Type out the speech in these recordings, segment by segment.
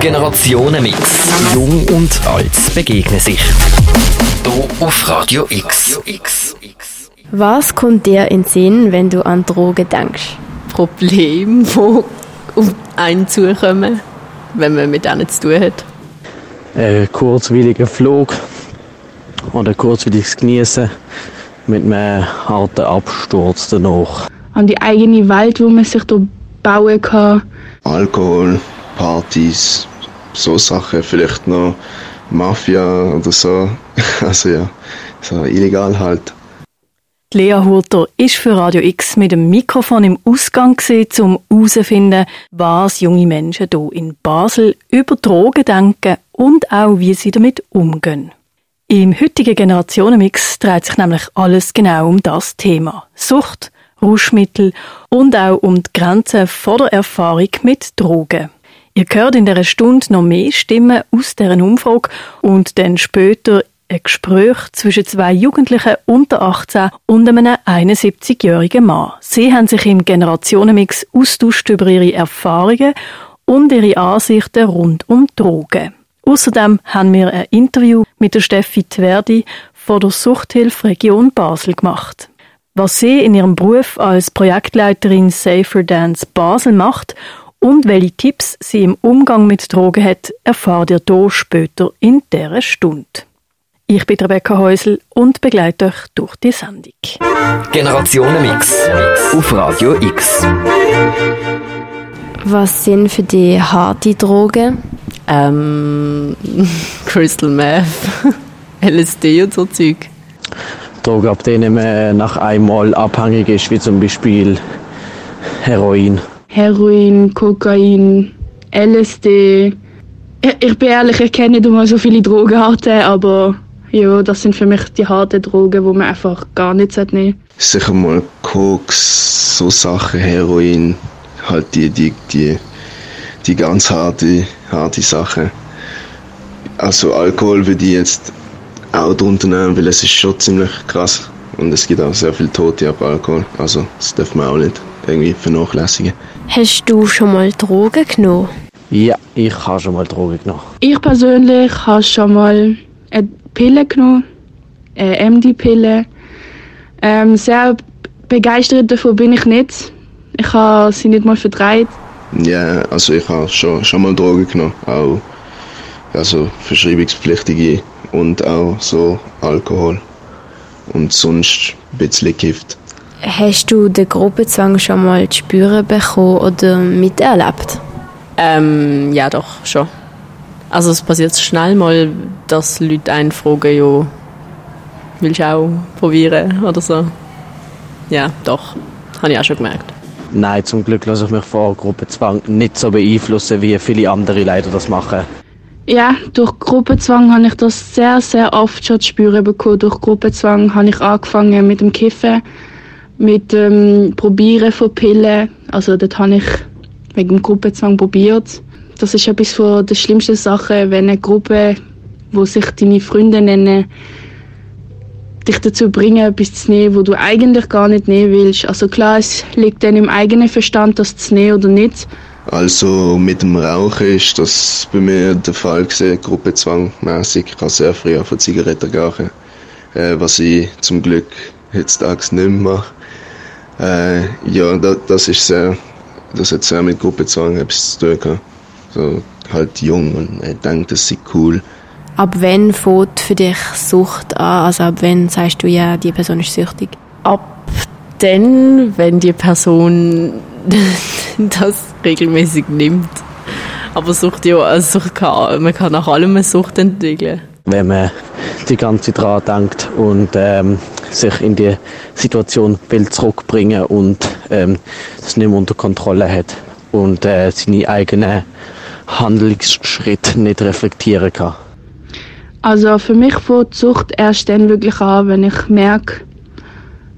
Generationenmix. Jung und alt begegnen sich. Hier auf Radio X. Was kommt dir in den Sinn, wenn du an Drogen denkst? Probleme, die auf einen zukommen, wenn man mit denen zu tun hat. Ein kurzwilliger Flug oder kurzwilliges Genießen mit einem harten Absturz danach. An die eigene Welt, wo man sich da bauen kann. Alkohol, Partys, so Sachen, vielleicht noch Mafia oder so. Also ja, so illegal halt. Lea Hurter ist für Radio X mit dem Mikrofon im Ausgang um herauszufinden, was junge Menschen hier in Basel über Drogen denken und auch, wie sie damit umgehen. Im heutigen Generationenmix dreht sich nämlich alles genau um das Thema. Sucht, Rauschmittel und auch um die Grenzen vor der Erfahrung mit Drogen. Ihr hört in dieser Stunde noch mehr Stimmen aus deren Umfrage und dann später ein Gespräch zwischen zwei Jugendlichen unter 18 und einem 71-jährigen Mann. Sie haben sich im Generationenmix austauscht über ihre Erfahrungen und ihre Ansichten rund um Drogen. Außerdem haben wir ein Interview mit der Steffi Tverdi von der Suchthilfe Region Basel gemacht. Was sie in ihrem Beruf als Projektleiterin Safer Dance Basel macht und welche Tipps sie im Umgang mit Drogen hat, erfahrt ihr hier später in dieser Stunde. Ich bin Rebecca Häusel und begleite euch durch die Sendung. Generationenmix auf Radio X. Was sind für die harte Drogen? Ähm, Crystal Meth, LSD und so Zeug. Drogen, ab denen man nach einmal abhängig ist, wie zum Beispiel Heroin. Heroin, Kokain, LSD. Ich bin ehrlich, ich kenne nicht mal so viele Drogenarten, aber ja, das sind für mich die harten Drogen, die man einfach gar nicht nehmen sollte. Sicher mal Koks, so Sachen, Heroin, halt die, die, die, die ganz harte, harte Sachen. Also Alkohol würde ich jetzt auch drunter nehmen, weil es ist schon ziemlich krass. Und es gibt auch sehr viele Tote ab Alkohol. Also das darf man auch nicht irgendwie vernachlässigen. Hast du schon mal Drogen genommen? Ja, ich habe schon mal Drogen genommen. Ich persönlich habe schon mal eine Pille genommen, eine MD-Pille. Ähm, sehr begeistert davon bin ich nicht. Ich habe sie nicht mal verdreht. Ja, also ich habe schon, schon mal Drogen genommen, auch also verschreibungspflichtige und auch so Alkohol und sonst ein bisschen Gift. Hast du den Gruppenzwang schon mal zu spüren bekommen oder miterlebt? Ähm, ja doch, schon. Also es passiert schnell mal, dass Leute einen fragen, ja, willst du auch probieren oder so. Ja, doch. Habe ich auch schon gemerkt. Nein, zum Glück lasse ich mich vor Gruppenzwang nicht so beeinflussen, wie viele andere leider das machen. Ja, durch Gruppenzwang habe ich das sehr, sehr oft schon zu spüren bekommen. Durch Gruppenzwang habe ich angefangen mit dem Kiffen, mit dem Probieren von Pillen. Also dort habe ich wegen dem Gruppenzwang probiert. Das ist etwas von der schlimmsten Sachen, wenn eine Gruppe, wo sich deine Freunde nennen, dich dazu bringen, etwas zu nehmen, wo du eigentlich gar nicht nehmen willst. Also klar, es liegt dann im eigenen Verstand, das zu nehmen oder nicht. Also mit dem Rauchen ist das bei mir der Fall gewesen, gruppenzwangmäßig. Ich habe sehr früh von Zigaretten geraucht, äh, was ich zum Glück heutzutage nicht mehr mache. Äh, ja, das, das ist sehr, das hat sehr mit Gruppenzwang etwas zu tun gehabt. So halt jung und man denkt, das ist cool. Ab wann fängt für dich Sucht an? Also ab wann sagst du, ja, die Person ist süchtig? Ab dann, wenn die Person das regelmäßig nimmt. Aber Sucht ja, also Sucht kann, man kann nach allem eine Sucht entwickeln. Wenn man die ganze Zeit dran denkt und ähm, sich in die Situation will zurückbringen und ähm, das nicht mehr unter Kontrolle hat und äh, seine eigenen Handlungsschritte nicht reflektieren kann. Also für mich fängt die Sucht erst dann wirklich an, wenn ich merke,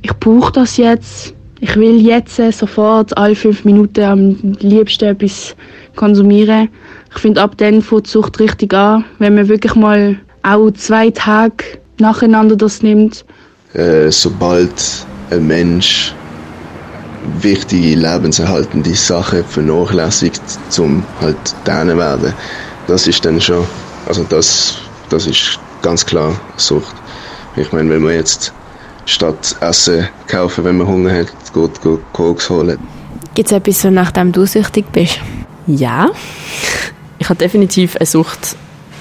ich brauche das jetzt. Ich will jetzt sofort alle fünf Minuten am liebsten etwas konsumieren. Ich finde, ab dann fängt die Sucht richtig an, wenn man wirklich mal auch zwei Tage nacheinander das nimmt. Äh, sobald ein Mensch wichtige, lebenserhaltende Sachen vernachlässigt, um halt denen werden. Das ist dann schon, also das, das ist ganz klar Sucht. Ich meine, wenn man jetzt statt Essen kaufen, wenn man Hunger hat, geht Koks holen. Gibt es etwas, so nachdem du süchtig bist? Ja. Ich habe definitiv eine Sucht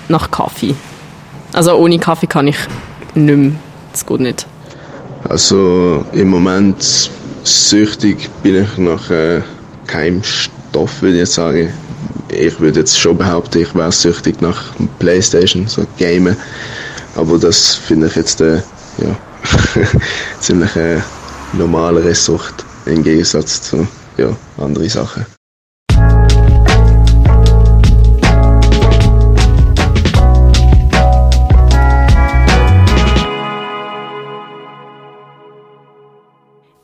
nach Kaffee. Also ohne Kaffee kann ich nicht mehr. Das geht nicht. Also im Moment süchtig bin ich nach äh, keinem Stoff, würde ich sagen. Ich würde jetzt schon behaupten, ich wäre süchtig nach Playstation, so Gamen. Aber das finde ich jetzt äh, ja, ziemlich äh, normalere Sucht im Gegensatz zu ja, anderen Sachen.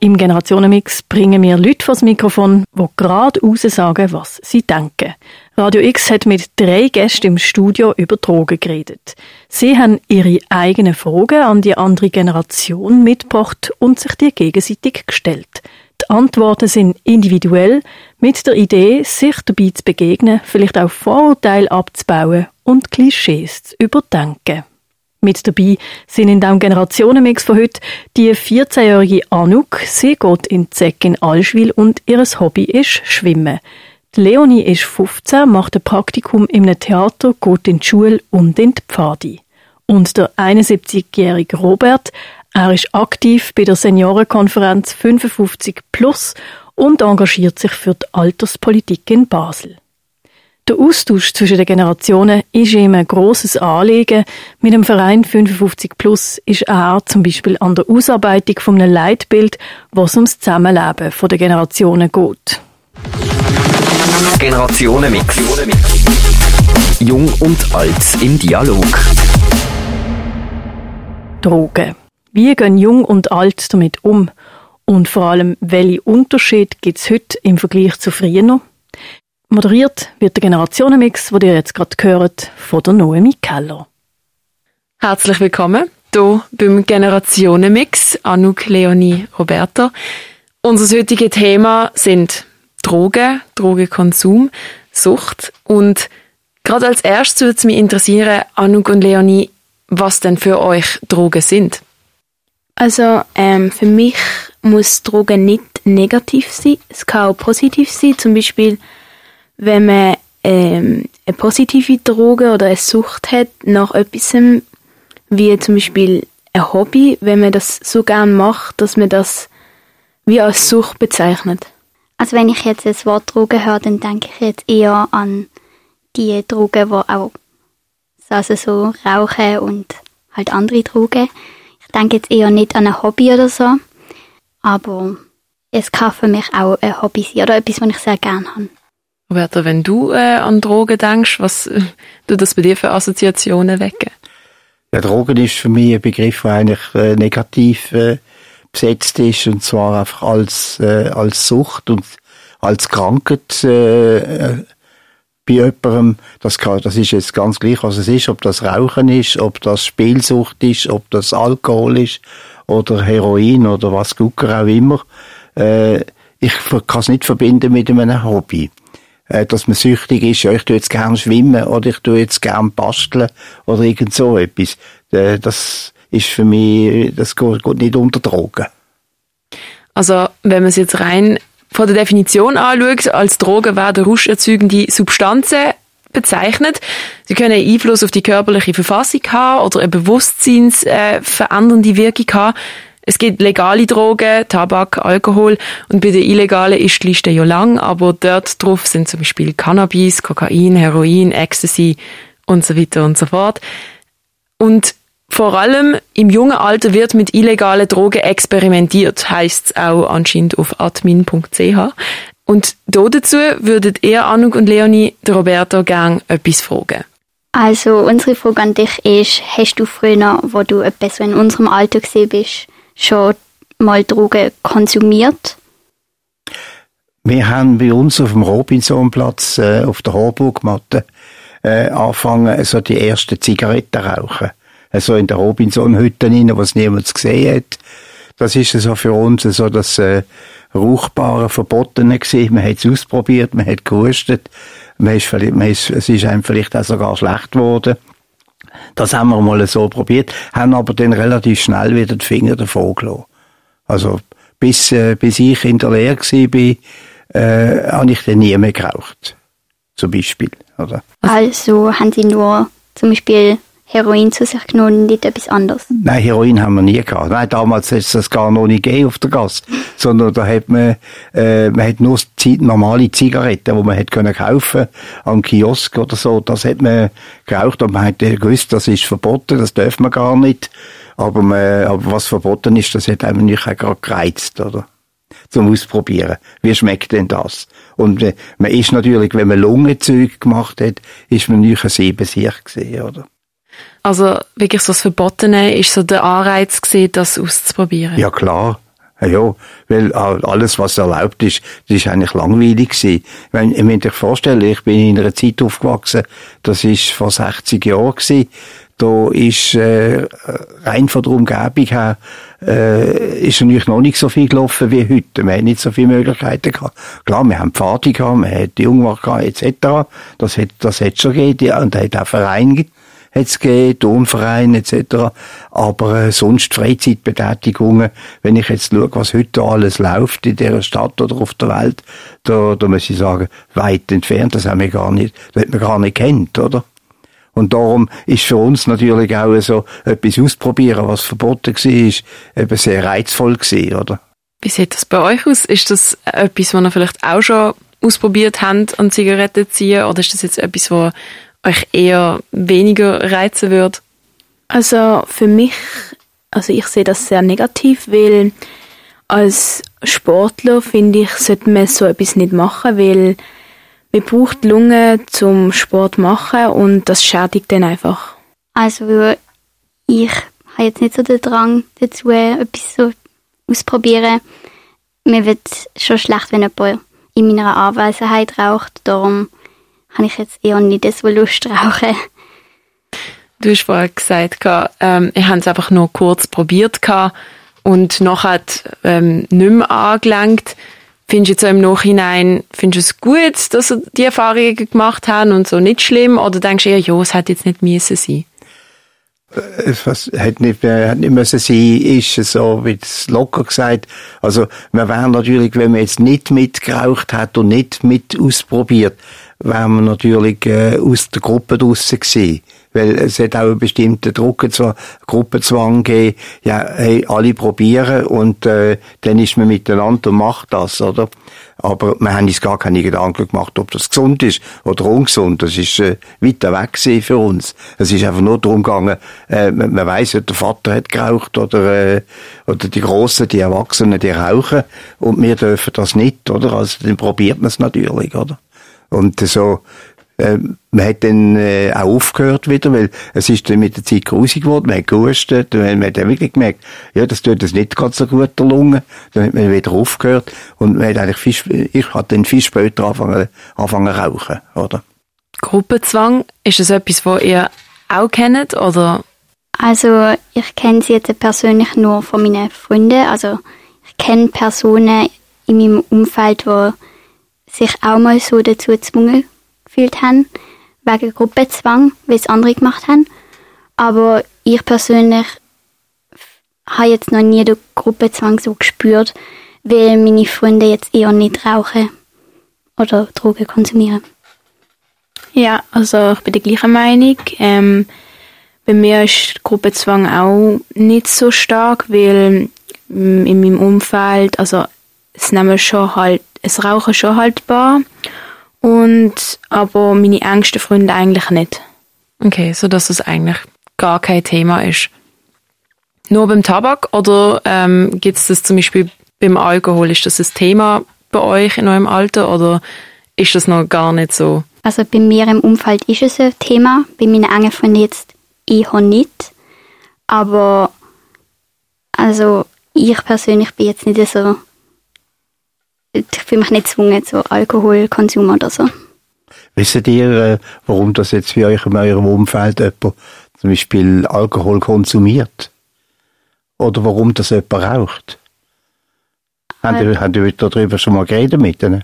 Im Generationenmix bringen wir Leute vors Mikrofon, die gerade raus sagen, was sie denken. Radio X hat mit drei Gästen im Studio über Drogen geredet. Sie haben ihre eigenen Fragen an die andere Generation mitgebracht und sich die gegenseitig gestellt. Die Antworten sind individuell, mit der Idee, sich dabei zu begegnen, vielleicht auch Vorurteile abzubauen und Klischees zu überdenken. Mit dabei sind in diesem Generationenmix von heute die 14-jährige Anouk. Sie geht in Zeck in Allschwil und ihr Hobby ist Schwimmen. Die Leonie ist 15, macht ein Praktikum einem Theater, geht in die Schule und in die Pfadi. Und der 71-jährige Robert, er ist aktiv bei der Seniorenkonferenz 55 Plus und engagiert sich für die Alterspolitik in Basel. Der Austausch zwischen den Generationen ist ihm ein grosses Anliegen. Mit dem Verein 55 Plus ist er zum Beispiel an der Ausarbeitung von einem Leitbild, was ums Zusammenleben der Generationen geht. Generationenmix. Jung und alt im Dialog. Drogen. Wie gehen Jung und Alt damit um? Und vor allem, welche Unterschiede gibt es heute im Vergleich zu früher? Moderiert wird der Generationenmix, den ihr jetzt gerade hört, von der Noemi Keller. Herzlich willkommen hier beim Generationenmix, Anouk, Leonie, Roberta. Unser heutiges Thema sind Drogen, Drogenkonsum, Sucht und gerade als erstes würde es mich interessieren, Anouk und Leonie, was denn für euch Drogen sind. Also ähm, für mich muss Drogen nicht negativ sein, es kann auch positiv sein, zum Beispiel wenn man ähm, eine positive Droge oder eine Sucht hat nach etwas, wie zum Beispiel ein Hobby, wenn man das so gern macht, dass man das wie als Sucht bezeichnet. Also wenn ich jetzt das Wort Droge höre, dann denke ich jetzt eher an die Drogen, die auch also so Rauchen und halt andere Drogen. Ich denke jetzt eher nicht an ein Hobby oder so, aber es kann für mich auch ein Hobby sein oder etwas, was ich sehr gerne habe. Roberta, wenn du äh, an Drogen denkst, was äh, tut das bei dir für Assoziationen wecken? Ja, Drogen ist für mich ein Begriff, der eigentlich äh, negativ äh, besetzt ist, und zwar einfach als, äh, als Sucht und als Krankheit äh, äh, bei jemandem. Das, kann, das ist jetzt ganz gleich, was es ist, ob das Rauchen ist, ob das Spielsucht ist, ob das Alkohol ist oder Heroin oder was Gucker auch immer. Äh, ich kann es nicht verbinden mit einem Hobby äh, dass man süchtig ist, ja, ich tue jetzt gern schwimmen oder ich tue jetzt gern basteln oder irgend so etwas. Äh, das ist für mich, das geht, nicht unter Drogen. Also, wenn man es jetzt rein von der Definition anschaut, als Drogen werden rauscherzeugende Substanzen bezeichnet. Sie können einen Einfluss auf die körperliche Verfassung haben oder eine bewusstseinsverändernde Wirkung haben. Es gibt legale Drogen, Tabak, Alkohol und bei den illegalen ist die Liste ja lang, aber dort drauf sind zum Beispiel Cannabis, Kokain, Heroin, Ecstasy und so weiter und so fort. Und vor allem im jungen Alter wird mit illegalen Drogen experimentiert, heißt es auch anscheinend auf admin.ch. Und dazu würdet ihr, Anuk und Leonie, der Roberto gern etwas fragen. Also, unsere Frage an dich ist, hast du früher, wo du etwas so in unserem Alter gesehen bist, schon mal Drogen konsumiert? Wir haben bei uns auf dem Robinsonplatz äh, auf der Harburgmatte äh, angefangen, so die ersten Zigaretten rauchen. Also in der Robinson-Hütte rein, was niemand gesehen hat. Das ist so für uns so das äh, rauchbaren, verbotenen gewesen. Man hat es ausprobiert, man hat gehustet, man ist man ist, es ist einem vielleicht auch sogar schlecht geworden. Das haben wir mal so probiert, haben aber dann relativ schnell wieder die Finger davon gelassen. Also, bis, äh, bis ich in der Lehre war, äh, habe ich dann nie mehr geraucht. Zum Beispiel, oder? Also haben Sie nur zum Beispiel Heroin zu sich genommen und nicht etwas anderes? Nein, Heroin haben wir nie gehabt. Nein, damals es das gar noch nicht gegeben auf der Gasse. Sondern da hat man, äh, man hat nur normale Zigaretten, die man hat können am Kiosk oder so. Das hat man geraucht und man hat gewusst, das ist verboten, das darf man gar nicht. Aber, man, aber was verboten ist, das hat einem nicht auch gerade gereizt, oder? Zum Ausprobieren. Wie schmeckt denn das? Und äh, man ist natürlich, wenn man Lungenzeug gemacht hat, ist man nicht ein Siebensieg gesehen, oder? Also wirklich so das Verbotene ist so der Anreiz gewesen, das auszuprobieren. Ja, klar. Ja, weil alles, was erlaubt ist, das ist eigentlich langweilig gewesen. Wenn, ich muss euch vorstellen, ich bin in einer Zeit aufgewachsen, das ist vor 60 Jahren gewesen. Da ist, äh, rein von der Umgebung her, äh, ist natürlich noch nicht so viel gelaufen wie heute. Wir haben nicht so viele Möglichkeiten gehabt. Klar, wir haben Pfade gehabt, wir haben die Jungwacht gehabt, etc. Das hat, das hat schon gegeben, und hat auch Vereine hat's gegeben, Turnverein etc. Aber äh, sonst Freizeitbetätigungen, wenn ich jetzt schaue, was heute alles läuft in dieser Stadt oder auf der Welt, da, da muss ich sagen, weit entfernt, das haben wir gar nicht, das hat man gar nicht kennt, oder? Und darum ist für uns natürlich auch so etwas ausprobieren, was verboten war, eben sehr reizvoll gewesen, oder? Wie sieht das bei euch aus? Ist das etwas, was ihr vielleicht auch schon ausprobiert habt, an Zigaretten ziehen? Oder ist das jetzt etwas, was euch eher weniger reizen würde? Also für mich, also ich sehe das sehr negativ, weil als Sportler finde ich, sollte man so etwas nicht machen, weil man braucht Lungen zum Sport machen und das schädigt dann einfach. Also ich habe jetzt nicht so den Drang dazu, etwas so ausprobieren. Mir wird schon schlecht, wenn jemand in meiner Anwesenheit raucht. Darum habe ich jetzt eher nicht so Lust rauchen. Du hast vorher gesagt, ähm, ich habe es einfach nur kurz probiert und nachher ähm, nicht mehr angelangt. Findest du jetzt so im Nachhinein, findest du es gut, dass sie die Erfahrungen gemacht haben und so nicht schlimm? Oder denkst du eher, ja, es hätte jetzt nicht müssen sein? Was hat nicht, hat nicht müssen sein, ist so, wie es locker gesagt. Also, man wäre natürlich, wenn man jetzt nicht mitgeraucht hat und nicht mit ausprobiert, wären wir natürlich äh, aus der Gruppe draussen gewesen. Weil es hat auch einen bestimmten Druckenzwang, Gruppenzwang gegeben, ja, hey, alle probieren und äh, dann ist man miteinander und macht das, oder? Aber wir haben uns gar keine Gedanken gemacht, ob das gesund ist oder ungesund. Das ist äh, weiter weg für uns. Es ist einfach nur darum gegangen, äh, man, man weiss, der Vater hat geraucht oder, äh, oder die Grossen, die Erwachsenen, die rauchen und wir dürfen das nicht, oder? Also dann probiert man es natürlich, oder? Und so, äh, man hat dann äh, auch aufgehört wieder, weil es ist dann mit der Zeit grusig geworden, man hat gehustet, man hat dann wirklich gemerkt, ja, das tut das nicht ganz so gut der Lunge, dann hat man wieder aufgehört und man hat eigentlich viel, ich hatte dann viel später angefangen, angefangen zu rauchen, oder? Gruppenzwang, ist das etwas, was ihr auch kennt, oder? Also, ich kenne sie jetzt persönlich nur von meinen Freunden, also ich kenne Personen in meinem Umfeld, die sich auch mal so dazu gezwungen gefühlt haben, wegen Gruppenzwang, weil es andere gemacht haben. Aber ich persönlich habe jetzt noch nie den Gruppenzwang so gespürt, weil meine Freunde jetzt eher nicht rauchen oder Drogen konsumieren. Ja, also ich bin der gleichen Meinung. Ähm, bei mir ist Gruppenzwang auch nicht so stark, weil mm, in meinem Umfeld, also es nehmen schon halt es Rauchen schon haltbar und aber meine engsten Freunde eigentlich nicht. Okay, so dass es eigentlich gar kein Thema ist. Nur beim Tabak oder ähm, gibt es das zum Beispiel beim Alkohol? Ist das ein Thema bei euch in eurem Alter oder ist das noch gar nicht so? Also bei mir im Umfeld ist es ein Thema, bei meinen engen Freunden jetzt eher nicht. Aber also ich persönlich bin jetzt nicht so ich fühle mich nicht gezwungen zu Alkoholkonsum oder so. Wisst ihr, äh, warum das jetzt für euch in eurem Umfeld jemand zum Beispiel Alkohol konsumiert? Oder warum das jemand raucht? Haben ihr, habt ihr darüber schon mal geredet mit ihnen?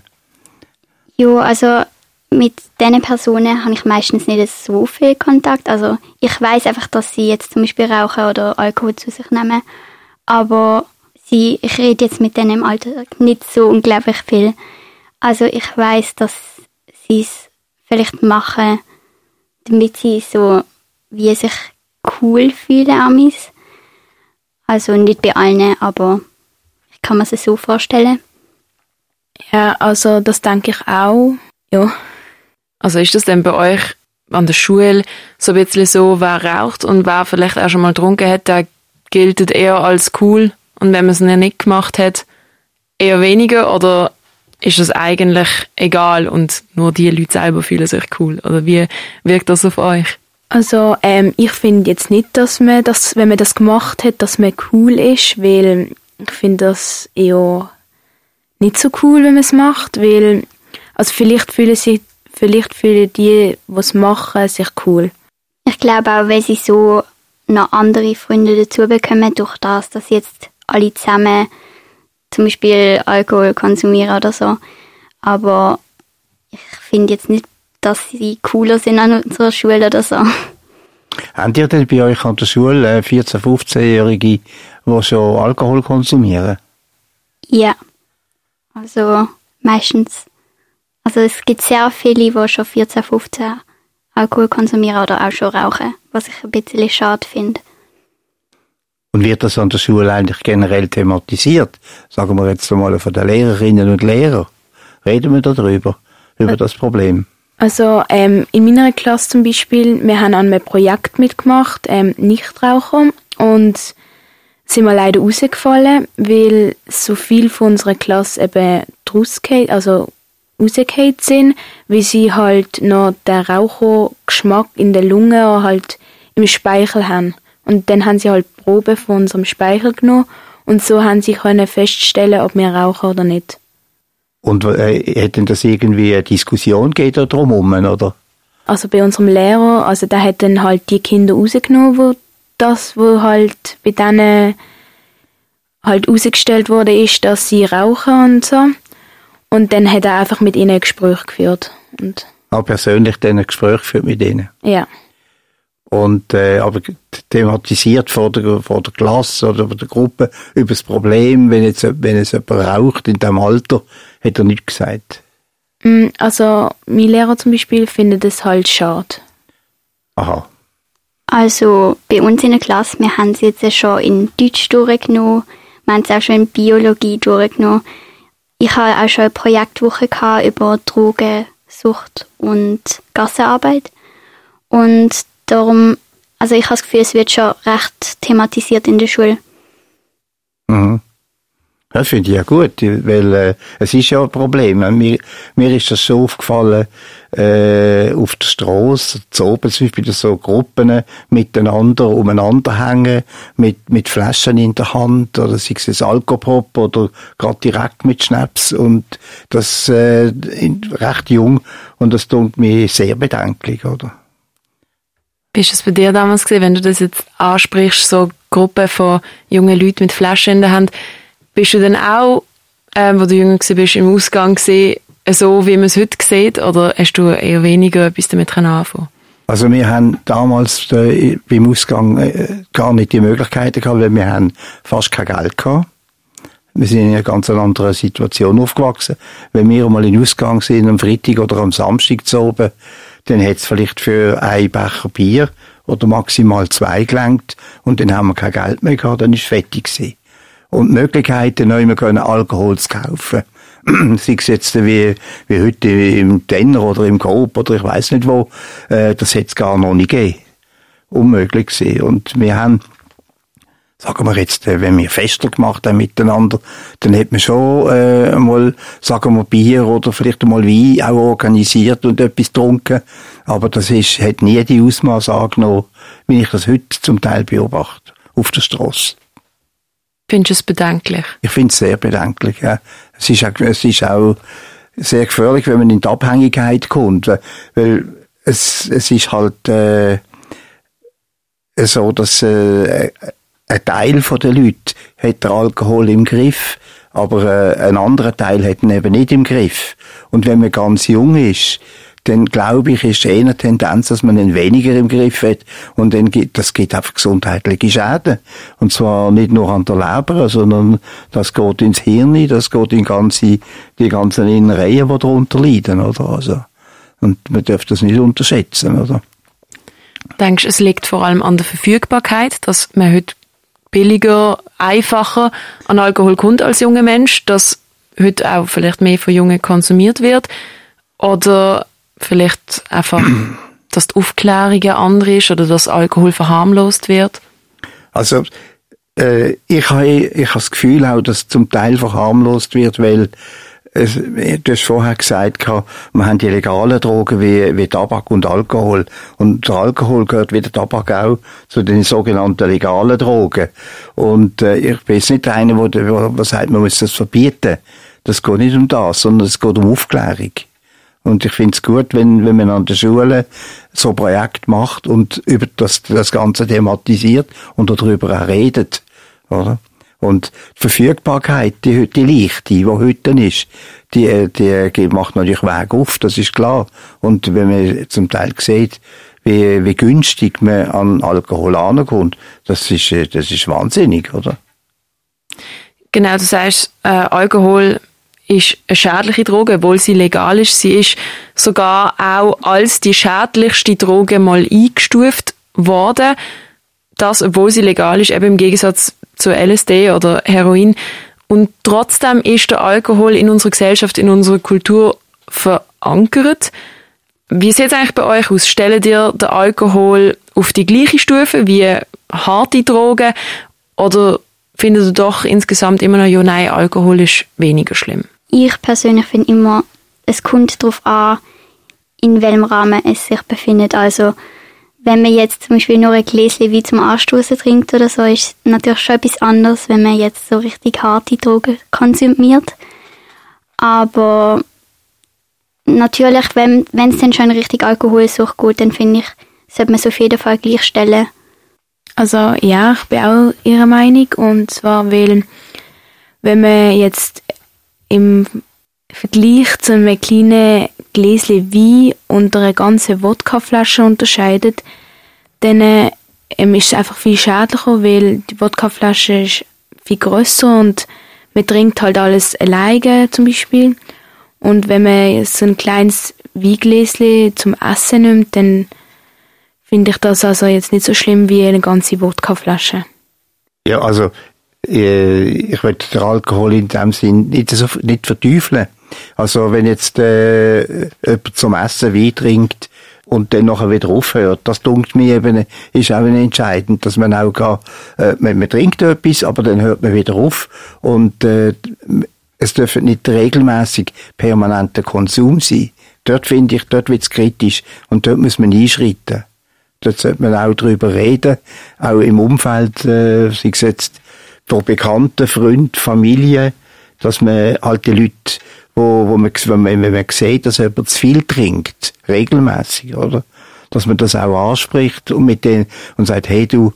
Ja, also mit diesen Personen habe ich meistens nicht so viel Kontakt. Also ich weiß einfach, dass sie jetzt zum Beispiel rauchen oder Alkohol zu sich nehmen. Aber sie, ich rede jetzt mit denen im Alltag nicht so unglaublich viel. Also ich weiß, dass sie es vielleicht machen, damit sie so wie sich cool fühlen amis. Also nicht bei allen, aber ich kann mir es so vorstellen. Ja, also das denke ich auch. Ja. Also ist das denn bei euch an der Schule so ein bisschen so, wer raucht und wer vielleicht auch schon mal getrunken hat, der gilt eher als cool und wenn man es nicht gemacht hat, eher weniger oder ist das eigentlich egal und nur die Leute selber fühlen sich cool? Oder wie wirkt das auf euch? Also ähm, ich finde jetzt nicht, dass man das, wenn man das gemacht hat, dass man cool ist, weil ich finde das eher nicht so cool, wenn man es macht, weil also vielleicht fühlen sie, vielleicht fühlen die, was machen, sich cool. Ich glaube auch, wenn sie so noch andere Freunde dazu bekommen, durch das, dass jetzt alle zusammen zum Beispiel Alkohol konsumieren oder so. Aber ich finde jetzt nicht, dass sie cooler sind an unserer Schule oder so. Habt ihr denn bei euch an der Schule 14-, 15-Jährige, die schon Alkohol konsumieren? Ja. Also meistens. Also es gibt sehr viele, die schon 14, 15 Alkohol konsumieren oder auch schon rauchen, was ich ein bisschen schade finde. Und wird das an der Schule eigentlich generell thematisiert? Sagen wir jetzt einmal von den Lehrerinnen und Lehrern. Reden wir darüber, über das Problem? Also ähm, in meiner Klasse zum Beispiel, wir haben an einem Projekt mitgemacht, ähm, Nichtraucher, und sind wir leider rausgefallen, weil so viel von unserer Klasse eben rausgefallen, also rausgefallen sind, weil sie halt noch den Rauchergeschmack in der Lunge halt im Speichel haben. Und dann haben sie halt Probe von unserem Speichel genommen und so haben sie können feststellen, ob wir rauchen oder nicht. Und äh, hätten das irgendwie eine Diskussion geht da drum herum, oder? Also bei unserem Lehrer, also der hat dann halt die Kinder rausgenommen, wo das, wo halt bei denen halt rausgestellt wurde, ist, dass sie rauchen und so. Und dann hat er einfach mit ihnen ein Gespräch geführt. Und Auch persönlich dann ein Gespräch geführt mit ihnen. ja. Und, äh, aber thematisiert vor der, vor der Klasse oder vor der Gruppe über das Problem, wenn jetzt, wenn es jemand raucht in diesem Alter, hat er nichts gesagt. Mm, Also mein Lehrer zum Beispiel findet es halt schade. Aha. Also bei uns in der Klasse, wir haben es jetzt schon in Deutsch durchgenommen, wir haben es auch schon in Biologie durchgenommen. Ich habe auch schon eine Projektwoche über Drogensucht und Gassenarbeit. Und darum, also ich habe das Gefühl, es wird schon recht thematisiert in der Schule. Mhm. Das finde ich ja gut, weil äh, es ist ja ein Problem. Mir, mir ist das so aufgefallen, äh, auf der Straße, zu oben zum Beispiel so Gruppen miteinander umeinander hängen, mit, mit Flaschen in der Hand, oder sei es Alkopop oder gerade direkt mit Schnaps und das äh, recht jung und das tut mir sehr bedenklich, oder? Wie ist es bei dir damals gesehen, wenn du das jetzt ansprichst, so Gruppe von jungen Leuten mit Flaschen in der Hand, bist du dann auch, ähm, wo du jünger gewesen bist, im Ausgang gesehen, so wie man es heute sieht, oder hast du eher weniger etwas damit anfangen? Also wir haben damals äh, beim Ausgang äh, gar nicht die Möglichkeiten gehabt, weil wir haben fast kein Geld gehabt. Wir sind in einer ganz anderen Situation aufgewachsen. Wenn wir mal in Ausgang sind, am Freitag oder am Samstag zu oben, dann hätte es vielleicht für ein Becher Bier oder maximal zwei gelangt und dann haben wir kein Geld mehr gehabt, dann ist es fertig gewesen. Und die Möglichkeiten, neu können Alkohol zu kaufen. Sei jetzt wie, wie heute im Tenner oder im Coop oder ich weiß nicht wo, äh, das hätte es gar noch nicht gegeben. Unmöglich gewesen. Und wir haben, sagen wir jetzt, äh, wenn wir Fester gemacht haben miteinander, dann hat man schon äh, mal, sagen wir, Bier oder vielleicht mal Wein auch organisiert und etwas getrunken. Aber das ist, hat nie die Ausmaße angenommen, wie ich das heute zum Teil beobachte, auf der Straße. Findest du es bedenklich? Ich finde es sehr bedenklich. Ja. Es, ist auch, es ist auch sehr gefährlich, wenn man in die Abhängigkeit kommt, weil es, es ist halt äh, so, dass äh, ein Teil der Leute hat den Alkohol im Griff, Aber äh, ein anderer Teil hat ihn eben nicht im Griff. Und wenn man ganz jung ist, dann glaube ich, ist eher eine Tendenz, dass man ihn weniger im Griff hat. Und dann gibt, das gibt einfach gesundheitliche Schäden. Und zwar nicht nur an der Leber, sondern das geht ins Hirn, das geht in ganze, die ganzen Innereien, die darunter leiden, oder? Also, und man darf das nicht unterschätzen, oder? Denkst du, es liegt vor allem an der Verfügbarkeit, dass man heute billiger, einfacher an Alkohol kommt als junger Mensch, dass heute auch vielleicht mehr von Jungen konsumiert wird? Oder vielleicht einfach, dass die Aufklärung andere ist oder dass Alkohol verharmlost wird? Also, äh, ich habe ich hab das Gefühl auch, dass zum Teil verharmlost wird, weil du hast vorher gesagt, wir haben die legalen Drogen wie, wie Tabak und Alkohol. Und der Alkohol gehört wie der Tabak auch zu den sogenannten legalen Drogen. Und äh, ich bin jetzt nicht der, der sagt, man muss das verbieten. Das geht nicht um das, sondern es geht um Aufklärung. Und ich finde es gut, wenn, wenn man an der Schule so ein Projekt macht und über das, das Ganze thematisiert und darüber auch redet. Oder? Und die Verfügbarkeit, die, die leichte, die heute ist, die, die macht natürlich Weg auf, das ist klar. Und wenn man zum Teil sieht, wie, wie günstig man an Alkohol ankommt, das ist, das ist wahnsinnig, oder? Genau, du sagst, äh, Alkohol ist eine schädliche Droge, obwohl sie legal ist. Sie ist sogar auch als die schädlichste Droge mal eingestuft worden. Das, obwohl sie legal ist, eben im Gegensatz zu LSD oder Heroin. Und trotzdem ist der Alkohol in unserer Gesellschaft, in unserer Kultur verankert. Wie sieht es eigentlich bei euch aus? Stellt ihr den Alkohol auf die gleiche Stufe wie harte Drogen oder findet ihr doch insgesamt immer noch, ja, nein, Alkohol ist weniger schlimm? Ich persönlich finde immer, es kommt darauf an, in welchem Rahmen es sich befindet. Also, wenn man jetzt zum Beispiel nur ein Gläschen wie zum Anstoßen trinkt oder so, ist natürlich schon etwas anderes, wenn man jetzt so richtig harte Drogen konsumiert. Aber natürlich, wenn es dann schon richtig Alkoholsucht geht, dann finde ich, sollte man es auf jeden Fall gleichstellen. Also ja, ich bin auch ihrer Meinung und zwar, weil wenn man jetzt im Vergleich zu einem kleinen Gläschen Wein und einer ganzen Wodkaflasche unterscheidet, dann ähm, ist es einfach viel schädlicher, weil die Wodkaflasche ist viel grösser und man trinkt halt alles alleine zum Beispiel. Und wenn man so ein kleines Weingläschen zum Essen nimmt, dann finde ich das also jetzt nicht so schlimm wie eine ganze Wodkaflasche. Ja, also äh, ich will den Alkohol in dem Sinn nicht, so, nicht verteufeln. Also wenn jetzt äh, jemand zum Essen Wein trinkt und dann nachher wieder aufhört, das dunkt mir eben, ist auch entscheidend, dass man auch kann, äh, man, man trinkt etwas, aber dann hört man wieder auf und äh, es dürfen nicht regelmäßig permanenter Konsum sein. Dort finde ich, dort wird es kritisch und dort muss man einschreiten. Dort sollte man auch drüber reden, auch im Umfeld, äh, sei es jetzt von Bekannten, Freunden, Familie, dass man die Leute, wo, wo man, wenn man, wenn man sieht, dass jemand zu viel trinkt, regelmäßig, oder? Dass man das auch anspricht und mit denen, und sagt, hey du,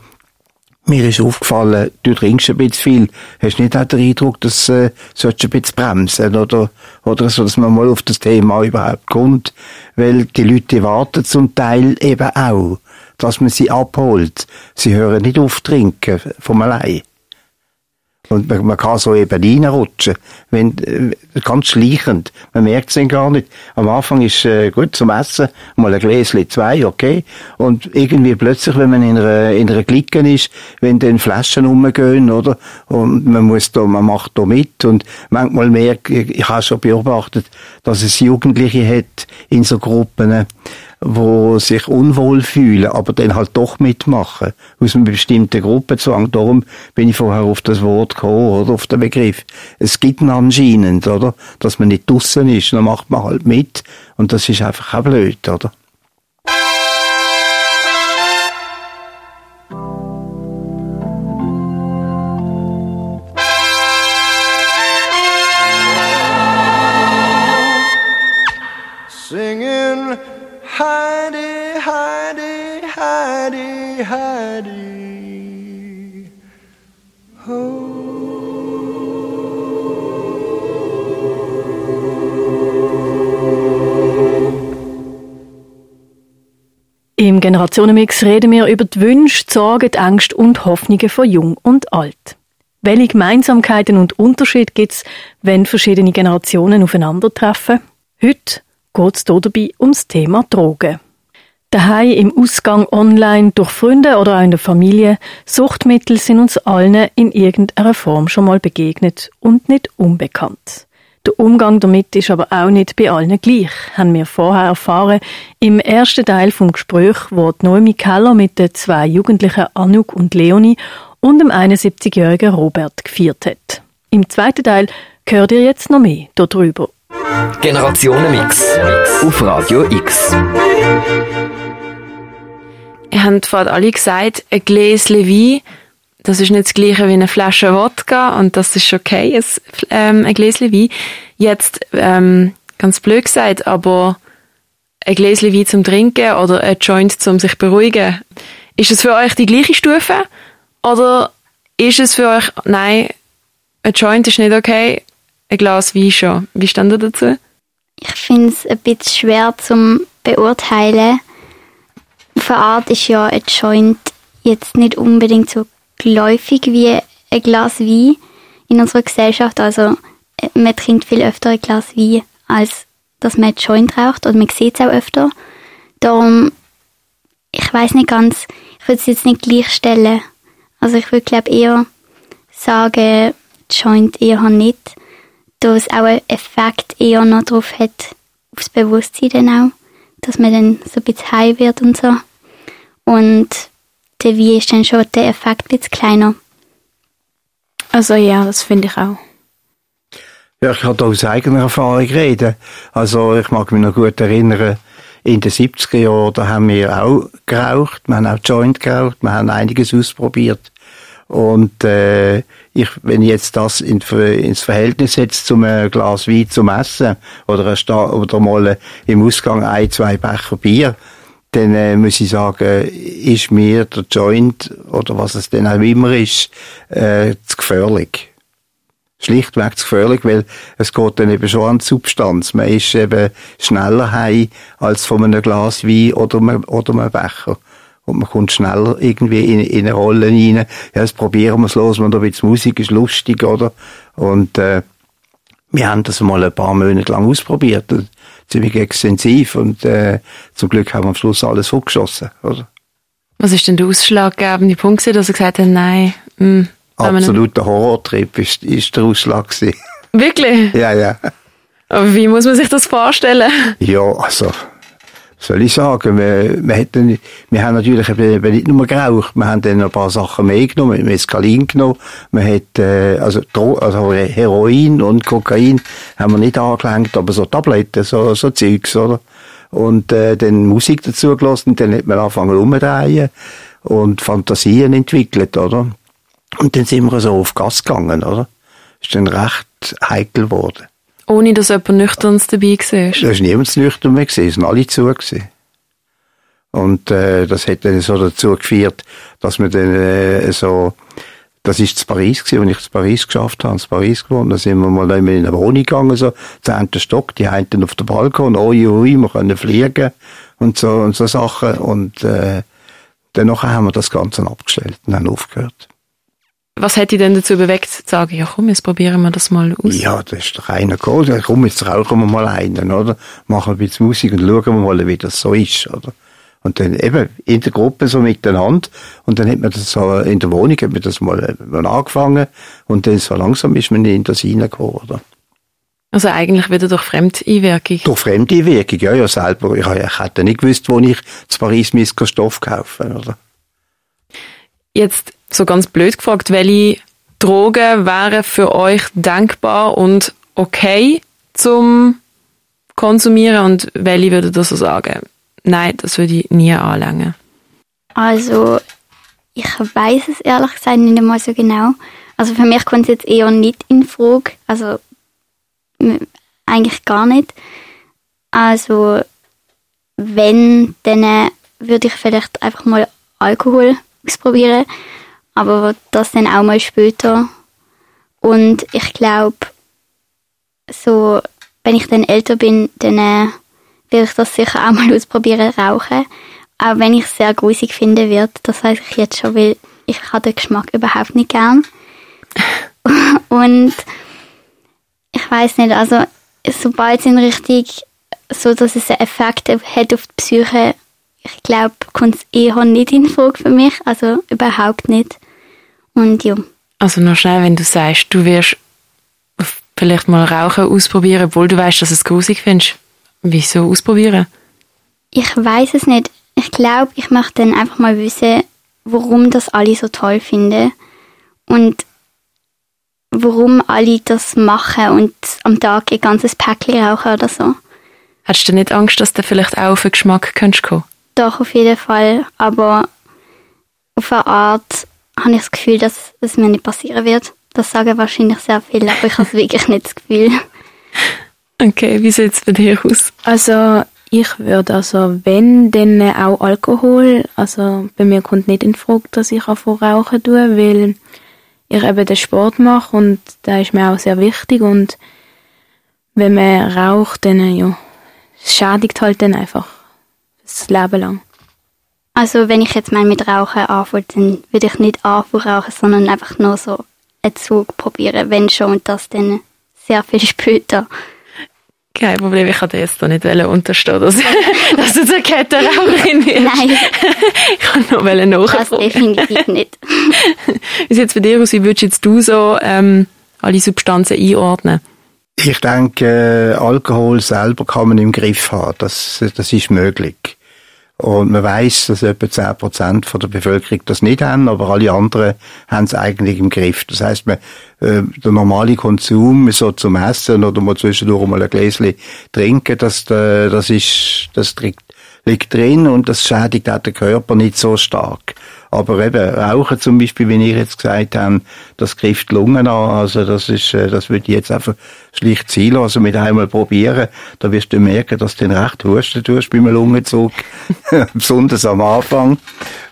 mir ist aufgefallen, du trinkst ein bisschen viel. Hast du nicht auch den Eindruck, dass äh, sollst du ein bisschen bremsen oder, oder so, dass man mal auf das Thema überhaupt kommt? Weil die Leute warten zum Teil eben auch, dass man sie abholt. Sie hören nicht auf trinken vom allein. Und man, man kann so eben reinrutschen, wenn, äh, ganz schleichend. Man merkt es dann gar nicht. Am Anfang ist äh, gut zum Essen, mal ein Gläschen, zwei, okay. Und irgendwie plötzlich, wenn man in einer, in einer Clique ist, wenn dann Flaschen rumgehen, oder? Und man muss da, man macht da mit. Und manchmal merkt, ich habe schon beobachtet, dass es Jugendliche hat in so Gruppen, wo sich unwohl fühlen, aber dann halt doch mitmachen. Aus einem bestimmten Gruppenzwang. Darum bin ich vorher auf das Wort gekommen, oder? Auf den Begriff. Es gibt ihn anscheinend, oder? Dass man nicht draussen ist. Dann macht man halt mit. Und das ist einfach auch blöd, oder? Heidi, Heidi, Heidi. Im Generationenmix reden wir über die Wünsche, die Sorgen, die Ängste und Hoffnungen von Jung und Alt. Welche Gemeinsamkeiten und Unterschiede gibt es, wenn verschiedene Generationen aufeinandertreffen? Heute geht es dabei ums Thema Drogen. Daheim, im Ausgang, online, durch Freunde oder auch in der Familie, Suchtmittel sind uns allen in irgendeiner Form schon mal begegnet und nicht unbekannt. Der Umgang damit ist aber auch nicht bei allen gleich, haben wir vorher erfahren im ersten Teil vom Gespräch, wo Noemi Keller mit den zwei Jugendlichen Anouk und Leonie und dem 71-jährigen Robert geführt hat. Im zweiten Teil hört ihr jetzt noch mehr darüber. Generationenmix auf Radio X. Habt vorhin alle gesagt, ein Gläschen Wein, das ist nicht das gleiche wie eine Flasche Wodka und das ist okay, ein, ähm, ein Gläschen Wein. Jetzt, ähm, ganz blöd gesagt, aber ein Gläschen Wein zum Trinken oder ein Joint zum sich beruhigen, ist es für euch die gleiche Stufe? Oder ist es für euch, nein, ein Joint ist nicht okay, ein Glas Wein schon? Wie stand ihr dazu? Ich finde es ein bisschen schwer zum beurteilen. Auf eine Art ist ja ein Joint jetzt nicht unbedingt so geläufig wie ein Glas Wein in unserer Gesellschaft. Also äh, man trinkt viel öfter ein Glas Wein, als dass man ein Joint raucht. Oder man sieht es auch öfter. Darum, ich weiß nicht ganz, ich würde es jetzt nicht gleichstellen. Also ich würde glaube eher sagen, Joint eher nicht, da es auch einen Effekt eher noch drauf hat, aufs Bewusstsein dann auch, dass man dann so ein bisschen high wird und so. Und der Wein ist dann schon der Effekt ein bisschen kleiner. Also ja, das finde ich auch. Ja, ich kann da aus eigener Erfahrung reden. Also ich mag mich noch gut erinnern, in den 70er Jahren, da haben wir auch geraucht, wir haben auch Joint geraucht, wir haben einiges ausprobiert. Und äh, ich, wenn ich jetzt das in, ins Verhältnis setze zum äh, Glas Wein zum Essen oder, ein Sta oder mal im Ausgang ein, zwei Becher Bier, dann äh, muss ich sagen, ist mir der Joint oder was es denn auch immer ist, äh, zu gefährlich. Schlichtweg zu gefährlich, weil es geht dann eben schon an die Substanz. Man ist eben schneller heim als von einem Glas Wein oder oder einem Becher. Und man kommt schneller irgendwie in, in eine Rolle rein. Ja, jetzt probieren wir es los, man da ein bisschen Musik ist lustig, oder? Und, äh, wir haben das mal ein paar Monate lang ausprobiert. Ziemlich extensiv und, äh, zum Glück haben wir am Schluss alles hochgeschossen, oder? Was ist denn der ausschlaggebende Punkt, dass ihr gesagt habt, nein, mh, Absoluter Horrortrip ist, ist der Ausschlag gewesen. Wirklich? Ja, ja. Aber wie muss man sich das vorstellen? Ja, also, soll ich sagen, wir, wir, hätten, wir haben natürlich eben nicht nur geraucht, wir haben dann ein paar Sachen mehr genommen, Mescalin genommen, wir hat, äh, also, also Heroin und Kokain haben wir nicht angelenkt, aber so Tabletten, so, so Zeugs, oder? Und äh, dann Musik dazu gelassen, dann hat man angefangen umzudrehen und Fantasien entwickelt, oder? Und dann sind wir so auf Gas gegangen, oder? Ist dann recht heikel geworden. Ohne, dass jemand Nüchterns dabei war? Da ist niemand nüchtern mehr es sind alle zu gewesen. Und äh, das hat dann so dazu geführt, dass wir dann äh, so, das ist zu Paris gewesen, wenn ich zu Paris geschafft habe, zu Paris gewohnt, da sind wir mal in eine Wohnung gegangen, so, zehnten Stock, die einen auf den Balkon, oi, oi, wir können fliegen und so, und so Sachen. Und äh, danach haben wir das Ganze abgestellt und haben aufgehört. Was hätte dich denn dazu bewegt, zu sagen, ja komm, jetzt probieren wir das mal aus? Ja, das ist doch einer gekommen. Komm, jetzt rauchen wir mal einen, oder? Machen ein bisschen Musik und schauen wir mal, wie das so ist, oder? Und dann eben in der Gruppe so miteinander. Und dann hat man das so in der Wohnung, hat man das mal, mal angefangen. Und dann so langsam ist man in das reingekommen, oder? Also eigentlich wieder durch Fremdeinwirkung? Durch Fremdeinwirkung, ja, ja, selber. Ich, ich hätte nicht gewusst, wo ich zu Paris müsste Stoff kaufen, oder? Jetzt so ganz blöd gefragt, welche Drogen wären für euch denkbar und okay zum Konsumieren und welche würdet ihr so sagen? Nein, das würde ich nie anlangen. Also, ich weiß es ehrlich gesagt nicht einmal so genau. Also für mich kommt es jetzt eher nicht in Frage. Also eigentlich gar nicht. Also wenn, dann würde ich vielleicht einfach mal Alkohol ausprobieren aber das dann auch mal später. Und ich glaube, so, wenn ich dann älter bin, dann äh, will ich das sicher auch mal ausprobieren, rauchen. Auch wenn ich es sehr grusig finden wird, das weiß ich jetzt schon, weil ich habe den Geschmack überhaupt nicht gern. Und ich weiß nicht, also sobald es in Richtung, so dass es einen Effekt hat auf die Psyche, ich glaube, kommt es eher nicht in Frage für mich, also überhaupt nicht. Und ja. Also noch schnell, wenn du sagst, du wirst vielleicht mal Rauchen ausprobieren, obwohl du weißt, dass es grusig findest. Wieso ausprobieren? Ich weiß es nicht. Ich glaube, ich möchte dann einfach mal wissen, warum das alle so toll finden und warum alle das machen und am Tag ein ganzes Päckchen rauchen oder so. Hast du nicht Angst, dass du vielleicht auch auf den Geschmack könntest? Doch, auf jeden Fall. Aber auf eine Art habe ich das Gefühl, dass es mir nicht passieren wird. Das sagen wahrscheinlich sehr viele, aber ich habe wirklich nicht das Gefühl. Okay, wie sieht es bei dir aus? Also ich würde also, wenn, dann auch Alkohol. Also bei mir kommt nicht in Frage, dass ich anfange rauchen tue, weil ich eben den Sport mache und da ist mir auch sehr wichtig und wenn man raucht, dann ja, es schädigt halt dann einfach das Leben lang. Also wenn ich jetzt mal mit Rauchen anfange, dann würde ich nicht anfangen rauchen, sondern einfach nur so einen Zug probieren, wenn schon und das dann sehr viel später. Kein Problem, ich wollte jetzt da nicht unterstehen, dass, dass du zur Kettenraucherin wirst. Nein. ich kann nur nachfragen. Das definitiv nicht. Wie sieht es bei dir aus? Wie würdest jetzt du so ähm, alle Substanzen einordnen? Ich denke, äh, Alkohol selber kann man im Griff haben. Das, das ist möglich. Und man weiß, dass etwa 10% von der Bevölkerung das nicht haben, aber alle anderen haben es eigentlich im Griff. Das heißt, man, äh, der normale Konsum, so zum Essen oder mal zwischendurch mal ein Gläschen trinken, das, äh, das ist, das liegt drin und das schädigt auch den Körper nicht so stark. Aber eben, Rauchen zum Beispiel, wie ihr jetzt gesagt habt, das greift die Lungen an. Also das ist, äh, das würde ich jetzt einfach schlicht zielen. Also mit einmal probieren, da wirst du merken, dass du den recht husten tust beim Lungenzug. Besonders am Anfang.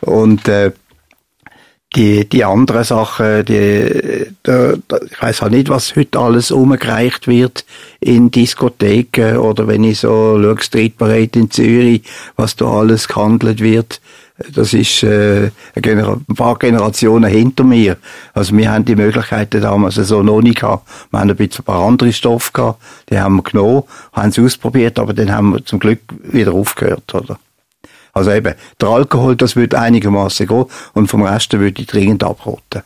Und, äh, die, die anderen Sachen, die, da, da, ich weiß auch nicht, was heute alles umgereicht wird in Diskotheken oder wenn ich so schaue, Street Parade in Zürich, was da alles gehandelt wird. Das ist äh, ein paar Generationen hinter mir. Also wir haben die Möglichkeiten damals so noch nicht gehabt. Wir haben ein bisschen ein paar andere Stoffe gehabt, die haben wir genommen, haben sie ausprobiert, aber dann haben wir zum Glück wieder aufgehört, oder? Also eben, der Alkohol, das würde einigermaßen gehen und vom Rest würde ich dringend abraten.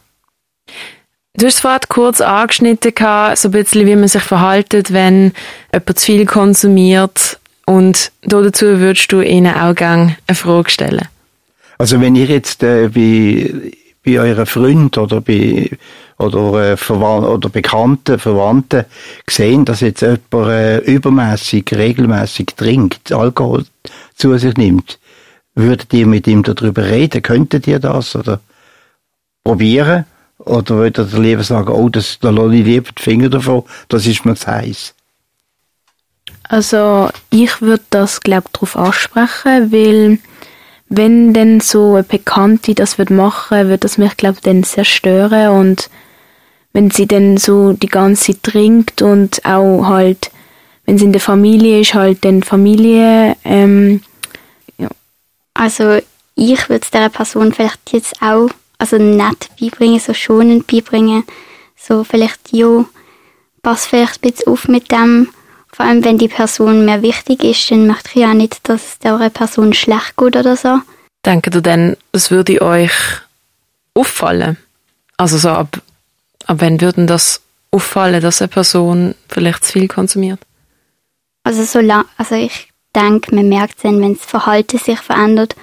Du hast vorhin kurz angeschnitten, so ein bisschen, wie man sich verhaltet, wenn jemand zu viel konsumiert. Und dazu würdest du ihnen auch gerne eine Frage stellen. Also wenn ihr jetzt äh, bei, bei euren Freunden oder bei oder, äh, Verwand oder Bekannten, Verwandten sehen, dass jetzt jemand äh, übermäßig, regelmäßig trinkt, Alkohol zu sich nimmt, würdet ihr mit ihm darüber reden? Könntet ihr das oder probieren? Oder würdet ihr lieber sagen, oh, das, da lasse ich lieber die Finger davon, das ist mir zu heiß? Also ich würde das, glaube ich, darauf ansprechen, weil wenn denn so eine Bekannte das wird machen, wird das mich glaube dann sehr stören und wenn sie dann so die ganze Zeit trinkt und auch halt, wenn sie in der Familie ist, halt dann Familie, ähm, ja. Also ich würde der Person vielleicht jetzt auch, also nett beibringen, so schonend beibringen, so vielleicht, ja, pass vielleicht ein bisschen auf mit dem, vor allem, wenn die Person mir wichtig ist, dann möchte ich ja nicht, dass es der Person schlecht geht oder so. Denkt ihr denn, es würde euch auffallen? Also so ab, ab wann würden das auffallen, dass eine Person vielleicht zu viel konsumiert? Also so lang, also ich denke, man merkt es dann, wenn das Verhalten sich verändert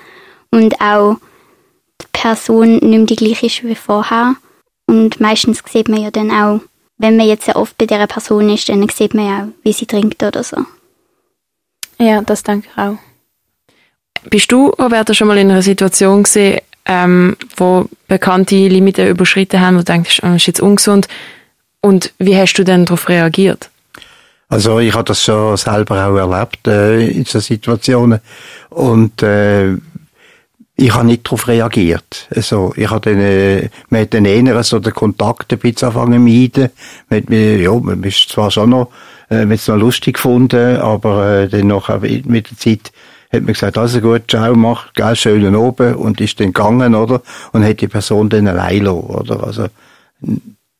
und auch die Person nicht mehr die gleiche ist wie vorher. Und meistens sieht man ja dann auch, wenn man jetzt sehr oft bei dieser Person ist, dann sieht man ja auch, wie sie trinkt oder so. Ja, das denke ich auch. Bist du, Roberta, schon mal in einer Situation gesehen, ähm, wo bekannte Limite überschritten haben, wo du denkst, oh, das ist jetzt ungesund? Und wie hast du denn darauf reagiert? Also ich habe das schon selber auch erlebt äh, in so Situationen und äh, ich habe nicht darauf reagiert. Also, ich habe dann, äh, man hat dann eher so den Kontakt ein bisschen angefangen meiden. Man hat, ja, man ist zwar schon noch, äh, man noch lustig gefunden, aber äh, dann noch mit der Zeit hat man gesagt, also gut, ciao, mach, gell, schönen oben und ist dann gegangen, oder? Und hat die Person dann allein lassen, oder? Also,